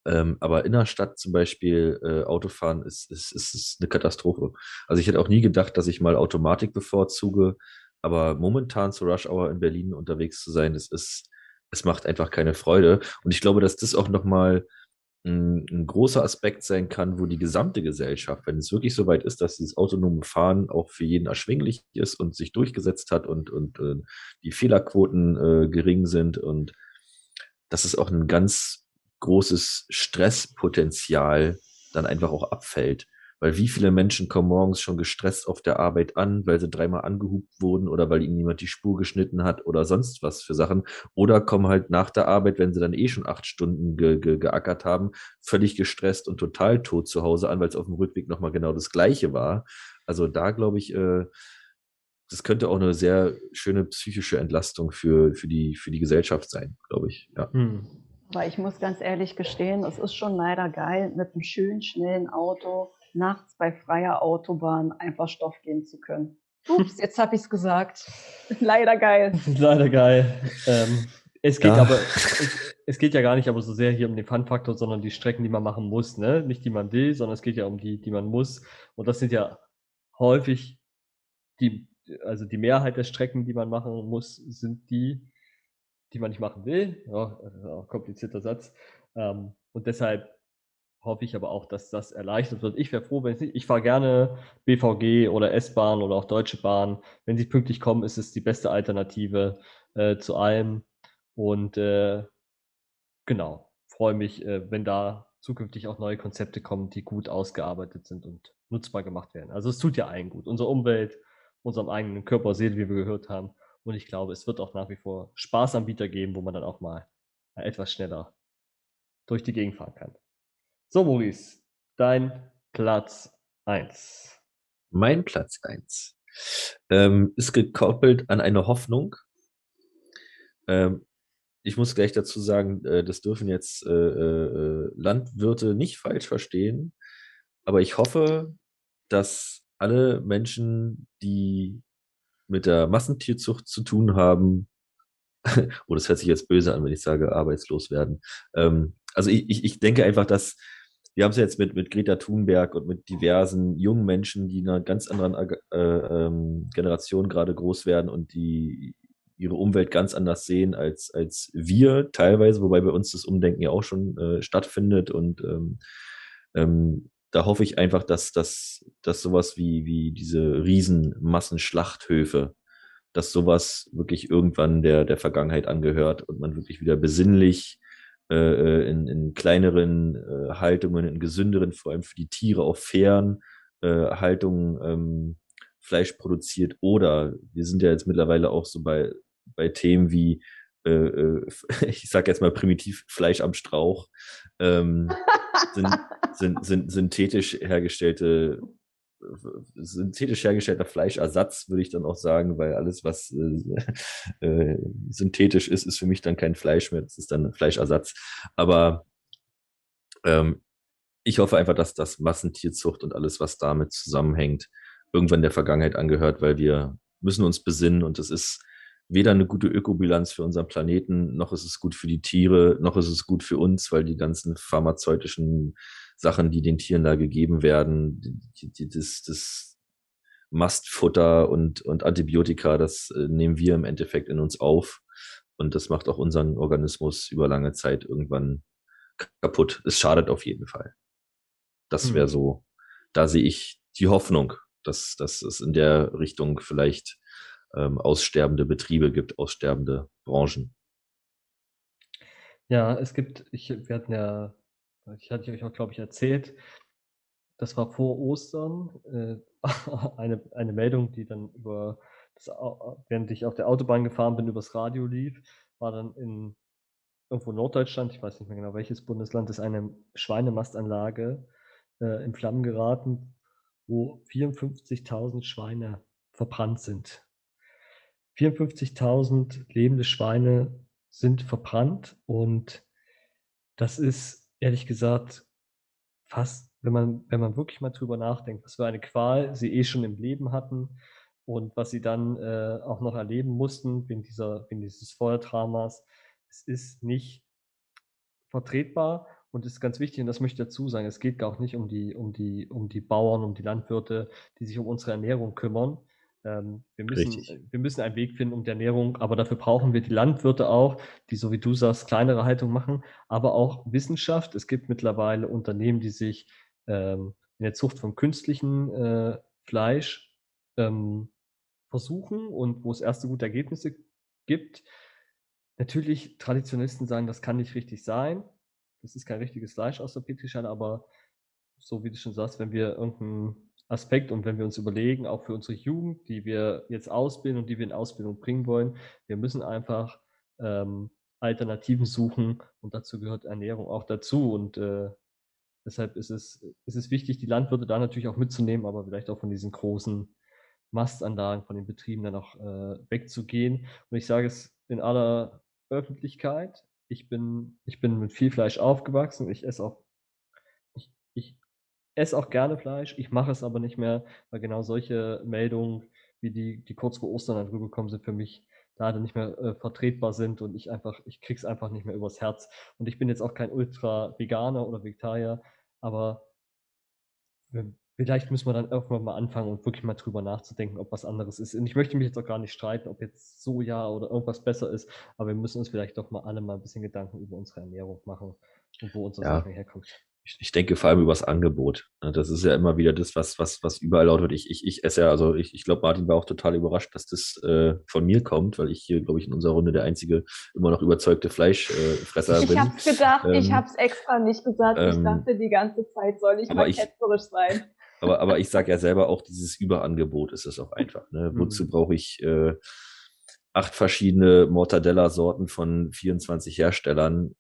Ähm, aber in der Stadt zum Beispiel äh, Autofahren ist, ist, ist, ist eine Katastrophe. Also ich hätte auch nie gedacht, dass ich mal Automatik bevorzuge, aber momentan zu Rush Hour in Berlin unterwegs zu sein, das ist, es macht einfach keine Freude. Und ich glaube, dass das auch nochmal ein, ein, großer Aspekt sein kann, wo die gesamte Gesellschaft, wenn es wirklich so weit ist, dass dieses autonome Fahren auch für jeden erschwinglich ist und sich durchgesetzt hat und, und äh, die Fehlerquoten äh, gering sind und dass es auch ein ganz großes Stresspotenzial dann einfach auch abfällt. Weil wie viele Menschen kommen morgens schon gestresst auf der Arbeit an, weil sie dreimal angehupt wurden oder weil ihnen jemand die Spur geschnitten hat oder sonst was für Sachen. Oder kommen halt nach der Arbeit, wenn sie dann eh schon acht Stunden ge ge geackert haben, völlig gestresst und total tot zu Hause an, weil es auf dem Rückweg nochmal genau das Gleiche war. Also da glaube ich, äh, das könnte auch eine sehr schöne psychische Entlastung für, für, die, für die Gesellschaft sein, glaube ich. Ja. Hm. Weil ich muss ganz ehrlich gestehen, es ist schon leider geil, mit einem schönen, schnellen Auto nachts bei freier Autobahn einfach Stoff gehen zu können. Ups, [LAUGHS] jetzt habe ich es gesagt. [LAUGHS] Leider geil. [LAUGHS] Leider geil. Ähm, es geht ja. aber, es, es, geht ja gar nicht aber so sehr hier um den Fun-Faktor, sondern die Strecken, die man machen muss, ne? Nicht die man will, sondern es geht ja um die, die man muss. Und das sind ja häufig die, also die Mehrheit der Strecken, die man machen muss, sind die, die man nicht machen will. Ja, komplizierter Satz. Ähm, und deshalb hoffe ich aber auch, dass das erleichtert wird. Ich wäre froh, wenn es. Ich fahre gerne BVG oder S-Bahn oder auch Deutsche Bahn. Wenn sie pünktlich kommen, ist es die beste Alternative äh, zu allem. Und äh, genau, freue mich, äh, wenn da zukünftig auch neue Konzepte kommen, die gut ausgearbeitet sind und nutzbar gemacht werden. Also es tut ja allen gut. Unsere Umwelt, unserem eigenen Körper, Seele, wie wir gehört haben. Und ich glaube, es wird auch nach wie vor Spaßanbieter geben, wo man dann auch mal etwas schneller durch die Gegend fahren kann. So, Maurice, dein Platz 1? Mein Platz 1 ähm, ist gekoppelt an eine Hoffnung. Ähm, ich muss gleich dazu sagen, äh, das dürfen jetzt äh, äh, Landwirte nicht falsch verstehen, aber ich hoffe, dass alle Menschen, die mit der Massentierzucht zu tun haben, [LAUGHS] oh, das hört sich jetzt böse an, wenn ich sage, arbeitslos werden. Ähm, also ich, ich, ich denke einfach, dass wir haben es jetzt mit, mit Greta Thunberg und mit diversen jungen Menschen, die in einer ganz anderen äh, ähm, Generation gerade groß werden und die ihre Umwelt ganz anders sehen als, als wir teilweise, wobei bei uns das Umdenken ja auch schon äh, stattfindet. Und ähm, ähm, da hoffe ich einfach, dass, dass, dass sowas wie, wie diese Riesenmassenschlachthöfe, dass sowas wirklich irgendwann der, der Vergangenheit angehört und man wirklich wieder besinnlich äh, äh, in, in kleineren äh, Haltungen, in gesünderen, vor allem für die Tiere auch fairen äh, Haltungen ähm, Fleisch produziert. Oder wir sind ja jetzt mittlerweile auch so bei, bei Themen wie, äh, äh [LAUGHS] ich sage jetzt mal primitiv, Fleisch am Strauch, ähm, sind, [LAUGHS] sind, sind synthetisch hergestellte synthetisch hergestellter Fleischersatz, würde ich dann auch sagen, weil alles, was äh, äh, synthetisch ist, ist für mich dann kein Fleisch mehr. Das ist dann Fleischersatz. Aber ähm, ich hoffe einfach, dass das Massentierzucht und alles, was damit zusammenhängt, irgendwann der Vergangenheit angehört, weil wir müssen uns besinnen und es ist weder eine gute Ökobilanz für unseren Planeten, noch ist es gut für die Tiere, noch ist es gut für uns, weil die ganzen pharmazeutischen Sachen, die den Tieren da gegeben werden, die, die, das, das Mastfutter und, und Antibiotika, das äh, nehmen wir im Endeffekt in uns auf. Und das macht auch unseren Organismus über lange Zeit irgendwann kaputt. Es schadet auf jeden Fall. Das wäre hm. so, da sehe ich die Hoffnung, dass, dass es in der Richtung vielleicht ähm, aussterbende Betriebe gibt, aussterbende Branchen. Ja, es gibt, ich, wir hatten ja ich hatte euch auch, glaube ich, erzählt, das war vor Ostern, äh, [LAUGHS] eine, eine Meldung, die dann über, das, während ich auf der Autobahn gefahren bin, übers Radio lief, war dann in irgendwo Norddeutschland, ich weiß nicht mehr genau welches Bundesland, ist eine Schweinemastanlage äh, in Flammen geraten, wo 54.000 Schweine verbrannt sind. 54.000 lebende Schweine sind verbrannt und das ist ehrlich gesagt fast, wenn man, wenn man wirklich mal drüber nachdenkt, was für eine Qual sie eh schon im Leben hatten und was sie dann äh, auch noch erleben mussten wegen, dieser, wegen dieses Feuerdramas, es ist nicht vertretbar und ist ganz wichtig, und das möchte ich dazu sagen, es geht gar nicht um die, um die, um die Bauern, um die Landwirte, die sich um unsere Ernährung kümmern, ähm, wir, müssen, äh, wir müssen einen Weg finden um die Ernährung, aber dafür brauchen wir die Landwirte auch, die, so wie du sagst, kleinere Haltung machen, aber auch Wissenschaft. Es gibt mittlerweile Unternehmen, die sich ähm, in der Zucht von künstlichen äh, Fleisch ähm, versuchen und wo es erste gute Ergebnisse gibt. Natürlich, Traditionalisten sagen, das kann nicht richtig sein. Das ist kein richtiges Fleisch aus der Petrischale, aber so wie du schon sagst, wenn wir irgendein Aspekt. Und wenn wir uns überlegen, auch für unsere Jugend, die wir jetzt ausbilden und die wir in Ausbildung bringen wollen, wir müssen einfach ähm, Alternativen suchen und dazu gehört Ernährung auch dazu. Und äh, deshalb ist es, ist es wichtig, die Landwirte da natürlich auch mitzunehmen, aber vielleicht auch von diesen großen Mastanlagen, von den Betrieben dann auch äh, wegzugehen. Und ich sage es in aller Öffentlichkeit, ich bin, ich bin mit viel Fleisch aufgewachsen, ich esse auch esse auch gerne Fleisch, ich mache es aber nicht mehr, weil genau solche Meldungen, wie die, die kurz vor Ostern dann rübergekommen sind, für mich leider nicht mehr äh, vertretbar sind und ich einfach, ich krieg's einfach nicht mehr übers Herz. Und ich bin jetzt auch kein Ultra-Veganer oder Vegetarier, aber vielleicht müssen wir dann irgendwann mal anfangen und wirklich mal drüber nachzudenken, ob was anderes ist. Und ich möchte mich jetzt auch gar nicht streiten, ob jetzt Soja oder irgendwas besser ist, aber wir müssen uns vielleicht doch mal alle mal ein bisschen Gedanken über unsere Ernährung machen und wo unsere ja. Sachen herkommt ich, denke vor allem übers Angebot. Ne? Das ist ja immer wieder das, was, was, was überall laut wird. Ich, ich, ich esse ja, also ich, ich glaube, Martin war auch total überrascht, dass das äh, von mir kommt, weil ich hier, glaube ich, in unserer Runde der einzige immer noch überzeugte Fleischfresser äh, bin. Ich habe gedacht, ähm, ich habe es extra nicht gesagt. Ähm, ich dachte die ganze Zeit, soll ich mal ketzerisch sein. Aber, aber ich sage ja selber auch, dieses Überangebot ist es auch einfach. Ne? [LAUGHS] Mhm. Wozu brauche ich äh, acht verschiedene Mortadella-Sorten von 24 Herstellern?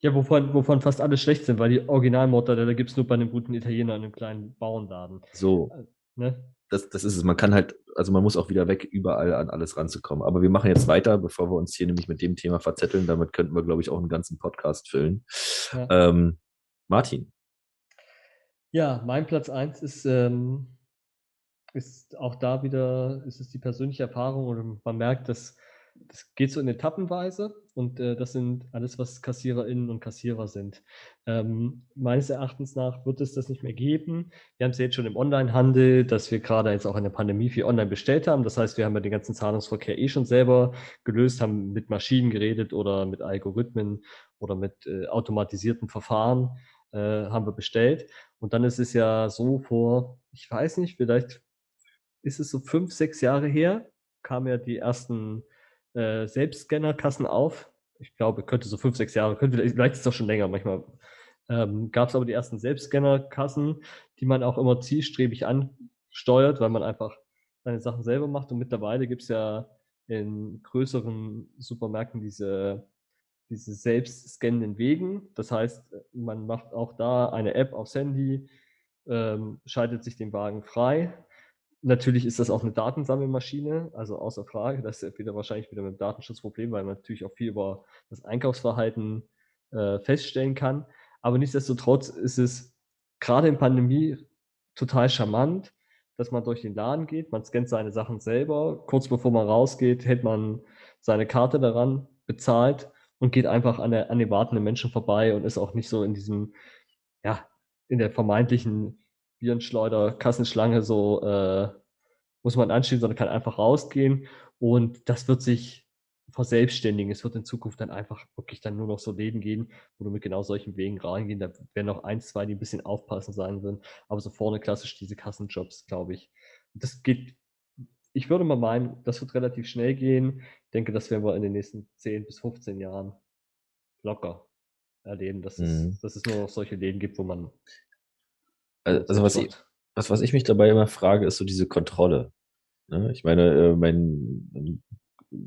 Ja, wovon, wovon fast alle schlecht sind, weil die Originalmodelle, da gibt es nur bei einem guten Italiener in einem kleinen Bauernladen. So. Äh, Ne? Das, das ist es. Man kann halt, also man muss auch wieder weg, überall an alles ranzukommen. Aber wir machen jetzt weiter, bevor wir uns hier nämlich mit dem Thema verzetteln. Damit könnten wir, glaube ich, auch einen ganzen Podcast füllen. Ja. Ähm, Martin. Ja, mein Platz 1 ist, ähm, ist auch da wieder, ist es die persönliche Erfahrung und man merkt, dass das geht so in Etappenweise und äh, das sind alles, was KassiererInnen und Kassierer sind. Ähm, meines Erachtens nach wird es das nicht mehr geben. Wir haben es jetzt schon im Onlinehandel, dass wir gerade jetzt auch in der Pandemie viel online bestellt haben. Das heißt, wir haben ja den ganzen Zahlungsverkehr eh schon selber gelöst, haben mit Maschinen geredet oder mit Algorithmen oder mit äh, automatisierten Verfahren äh, haben wir bestellt. Und dann ist es ja so vor, ich weiß nicht, vielleicht ist es so fünf, sechs Jahre her, kamen ja die ersten äh, Selbstscanner-Kassen auf. Ich glaube, könnte so fünf, sechs Jahre, könnte, vielleicht ist es auch schon länger, manchmal ähm, gab es aber die ersten Selbstscanner-Kassen, die man auch immer zielstrebig ansteuert, weil man einfach seine Sachen selber macht. Und mittlerweile gibt es ja in größeren Supermärkten diese, diese selbst scannenden Wegen. Das heißt, man macht auch da eine App aufs Handy, ähm, schaltet sich den Wagen frei Natürlich ist das auch eine Datensammelmaschine, also außer Frage. Das ist wieder wahrscheinlich wieder mit Datenschutzproblem, weil man natürlich auch viel über das Einkaufsverhalten äh, feststellen kann. Aber nichtsdestotrotz ist es gerade in Pandemie total charmant, dass man durch den Laden geht, man scannt seine Sachen selber, kurz bevor man rausgeht, hält man seine Karte daran, bezahlt und geht einfach an, der, an den wartenden Menschen vorbei und ist auch nicht so in diesem, ja, in der vermeintlichen Virenschleuder, Kassenschlange so äh, muss man anstehen, sondern kann einfach rausgehen und das wird sich verselbstständigen. Es wird in Zukunft dann einfach wirklich dann nur noch so Läden gehen, wo du mit genau solchen Wegen reingehen. Da werden noch eins, zwei, die ein bisschen aufpassen sein würden, aber so vorne klassisch diese Kassenjobs, glaube ich. Das geht, ich würde mal meinen, das wird relativ schnell gehen. Ich denke, das werden wir in den nächsten 10 bis 15 Jahren locker erleben, dass, mhm. es, dass es nur noch solche Läden gibt, wo man also was ich, was, was ich mich dabei immer frage, ist so diese Kontrolle. Ne? Ich meine, äh, mein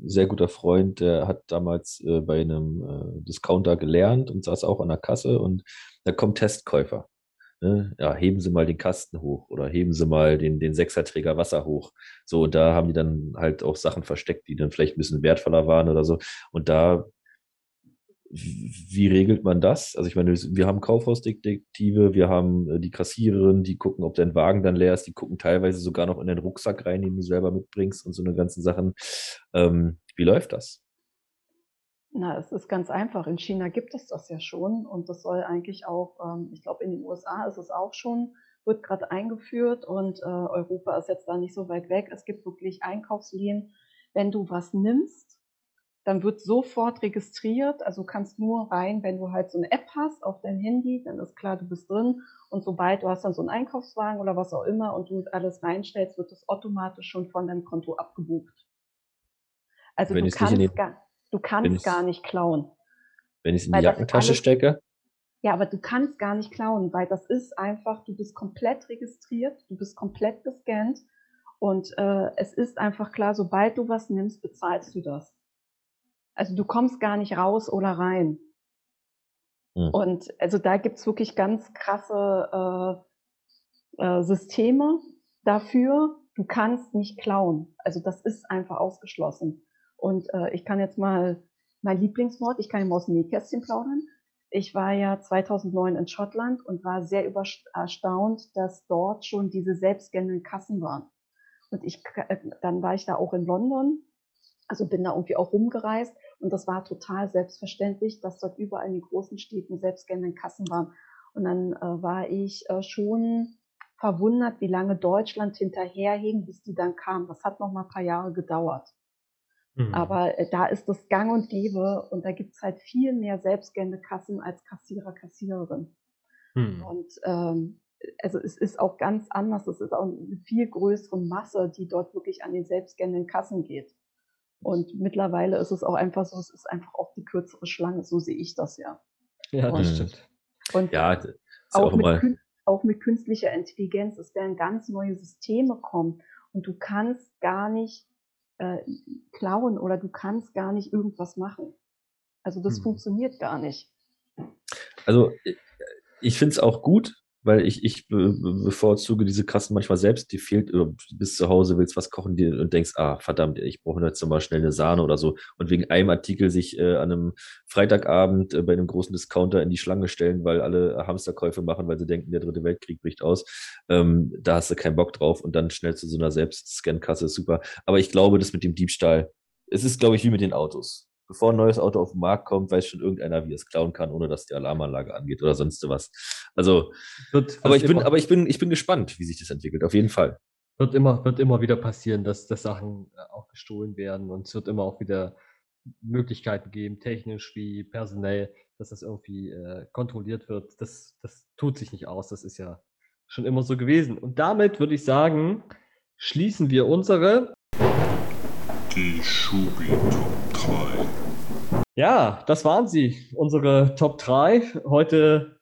sehr guter Freund, der hat damals äh, bei einem äh, Discounter gelernt und saß auch an der Kasse und da kommt Testkäufer. Ne? Ja, heben Sie mal den Kasten hoch oder heben Sie mal den, den Sechserträger Wasser hoch. So, und da haben die dann halt auch Sachen versteckt, die dann vielleicht ein bisschen wertvoller waren oder so. Und da wie regelt man das? Also ich meine, wir haben Kaufhausdetektive, wir haben äh, die Kassiererin, die gucken, ob dein Wagen dann leer ist, die gucken teilweise sogar noch in den Rucksack rein, den du selber mitbringst und so eine ganzen Sachen. Ähm, wie läuft das? Na, es ist ganz einfach. In China gibt es das ja schon und das soll eigentlich auch, ähm, ich glaube, in den USA ist es auch schon, wird gerade eingeführt und äh, Europa ist jetzt da nicht so weit weg. Es gibt wirklich Einkaufslinien. Wenn du was nimmst, dann wird sofort registriert. Also kannst nur rein, wenn du halt so eine App hast auf dein Handy, dann ist klar, du bist drin. Und sobald du hast dann so einen Einkaufswagen oder was auch immer und du alles reinstellst, wird das automatisch schon von deinem Konto abgebucht. Also du kannst, gar, du kannst gar nicht klauen. Wenn ich es in die Jackentasche stecke? Ja, aber du kannst gar nicht klauen, weil das ist einfach, du bist komplett registriert, du bist komplett gescannt und äh, es ist einfach klar, sobald du was nimmst, bezahlst du das. Also du kommst gar nicht raus oder rein. Hm. Und also da gibt's wirklich ganz krasse äh, äh, Systeme dafür. Du kannst nicht klauen. Also das ist einfach ausgeschlossen. Und äh, ich kann jetzt mal mein Lieblingswort, ich kann ihm aus dem Nähkästchen plaudern. Ich war ja 2009 in Schottland und war sehr erstaunt, dass dort schon diese selbstgängenden Kassen waren. Und ich, äh, dann war ich da auch in London, also bin da irgendwie auch rumgereist und das war total selbstverständlich, dass dort überall in den großen Städten selbstgängende Kassen waren. Und dann äh, war ich äh, schon verwundert, wie lange Deutschland hinterherhing, bis die dann kam. Das hat noch mal ein paar Jahre gedauert. Mhm. Aber äh, da ist das gang und gäbe und da gibt's halt viel mehr selbstgängende Kassen als Kassierer, Kassiererin. Mhm. Und ähm, also es ist auch ganz anders. Es ist auch eine viel größere Masse, die dort wirklich an den selbstgängenden Kassen geht. Und mittlerweile ist es auch einfach so, es ist einfach auch die kürzere Schlange, so sehe ich das ja. Ja, das und, stimmt. Und ja, das auch, auch, mit, auch mit künstlicher Intelligenz, es werden ganz neue Systeme kommen und du kannst gar nicht äh, klauen oder du kannst gar nicht irgendwas machen. Also das hm. funktioniert gar nicht. Also ich finde es auch gut, weil ich, ich bevorzuge diese Kasten manchmal selbst, die fehlt, du bist zu Hause, willst was kochen und denkst, ah, verdammt, ich brauche jetzt nochmal schnell eine Sahne oder so. Und wegen einem Artikel sich äh, an einem Freitagabend äh, bei einem großen Discounter in die Schlange stellen, weil alle Hamsterkäufe machen, weil sie denken, der dritte Weltkrieg bricht aus. Ähm, da hast du keinen Bock drauf und dann schnell zu so einer Selbstscan-Kasse super. Aber ich glaube, das mit dem Diebstahl, es ist, glaube ich, wie mit den Autos bevor ein neues Auto auf den Markt kommt, weiß schon irgendeiner, wie es klauen kann, ohne dass die Alarmanlage angeht oder sonst was. Also, wird, aber ich bin, aber ich bin, ich bin gespannt, wie sich das entwickelt. Auf jeden Fall. Wird immer, wird immer wieder passieren, dass, dass Sachen äh, auch gestohlen werden und es wird immer auch wieder Möglichkeiten geben, technisch wie personell, dass das irgendwie äh, kontrolliert wird. Das, das tut sich nicht aus. Das ist ja schon immer so gewesen. Und damit würde ich sagen, schließen wir unsere die Schubi Top 3. Ja, das waren sie, unsere Top 3. Heute,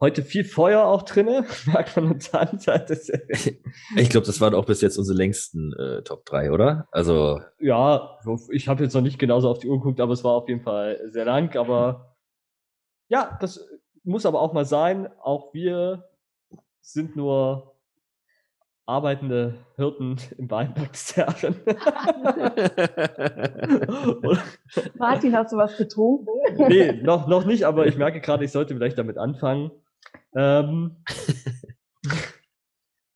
heute viel Feuer auch drin, [LAUGHS] merkt man uns an. [LAUGHS] ich glaube, das waren auch bis jetzt unsere längsten äh, Top 3, oder? Also. Ja, ich habe jetzt noch nicht genauso auf die Uhr geguckt, aber es war auf jeden Fall sehr lang. Aber ja, das muss aber auch mal sein. Auch wir sind nur arbeitende Hirten [LAUGHS] im Weinberg des Herren. [LAUGHS] Martin, hast du was getrunken? nee, noch, noch nicht, aber ich merke gerade, ich sollte vielleicht damit anfangen. Ähm, [LAUGHS]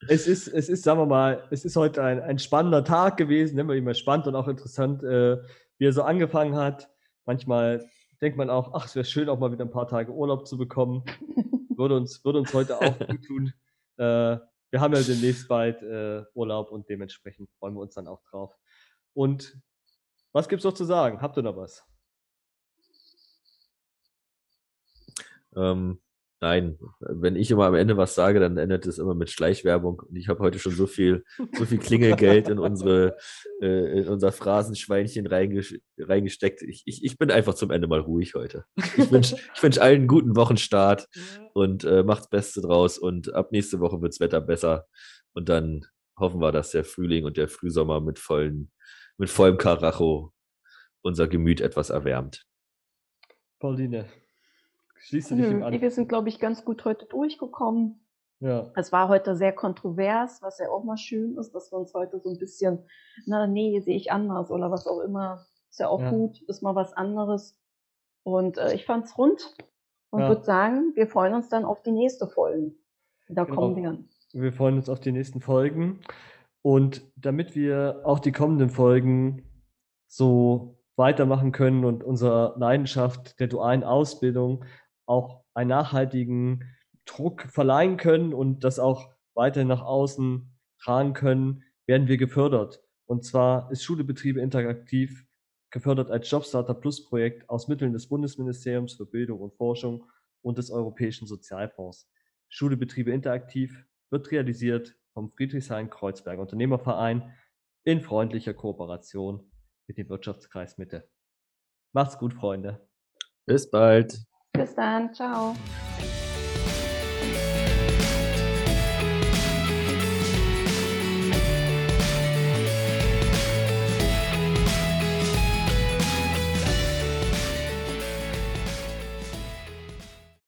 es ist, es ist, sagen wir mal, es ist heute ein, ein spannender Tag gewesen, immer immer spannend und auch interessant, äh, wie er so angefangen hat. Manchmal denkt man auch, ach, es wäre schön, auch mal wieder ein paar Tage Urlaub zu bekommen. Würde uns, würde uns heute auch gut tun. Äh, wir haben ja demnächst bald äh, Urlaub und dementsprechend freuen wir uns dann auch drauf. Und was gibt's noch zu sagen? Habt ihr noch was? Ähm, nein, wenn ich immer am Ende was sage, dann endet es immer mit Schleichwerbung. Und ich habe heute schon so viel, so viel Klingelgeld in unsere, äh, in unser Phrasenschweinchen reingesteckt. Ich, ich, ich bin einfach zum Ende mal ruhig heute. Ich wünsche ich wünsch allen einen guten Wochenstart und äh, macht's Beste draus. Und ab nächste Woche wirds Wetter besser. Und dann hoffen wir, dass der Frühling und der Frühsommer mit, vollen, mit vollem Karacho unser Gemüt etwas erwärmt. Pauline, schließe dich hm, an. Wir sind, glaube ich, ganz gut heute durchgekommen. Ja. Es war heute sehr kontrovers, was ja auch mal schön ist, dass wir uns heute so ein bisschen, na nee, sehe ich anders oder was auch immer. Ist ja auch ja. gut, ist mal was anderes. Und äh, ich fand's rund und ja. würde sagen, wir freuen uns dann auf die nächste Folge. Da genau. kommen wir. Wir freuen uns auf die nächsten Folgen. Und damit wir auch die kommenden Folgen so weitermachen können und unserer Leidenschaft der dualen Ausbildung auch einen nachhaltigen Druck verleihen können und das auch weiter nach außen tragen können, werden wir gefördert. Und zwar ist Schulebetriebe interaktiv gefördert als Jobstarter Plus Projekt aus Mitteln des Bundesministeriums für Bildung und Forschung und des Europäischen Sozialfonds. Schulebetriebe interaktiv wird realisiert vom Friedrichshain-Kreuzberg Unternehmerverein in freundlicher Kooperation mit dem Wirtschaftskreis Mitte. Macht's gut, Freunde. Bis bald. Bis dann. Ciao.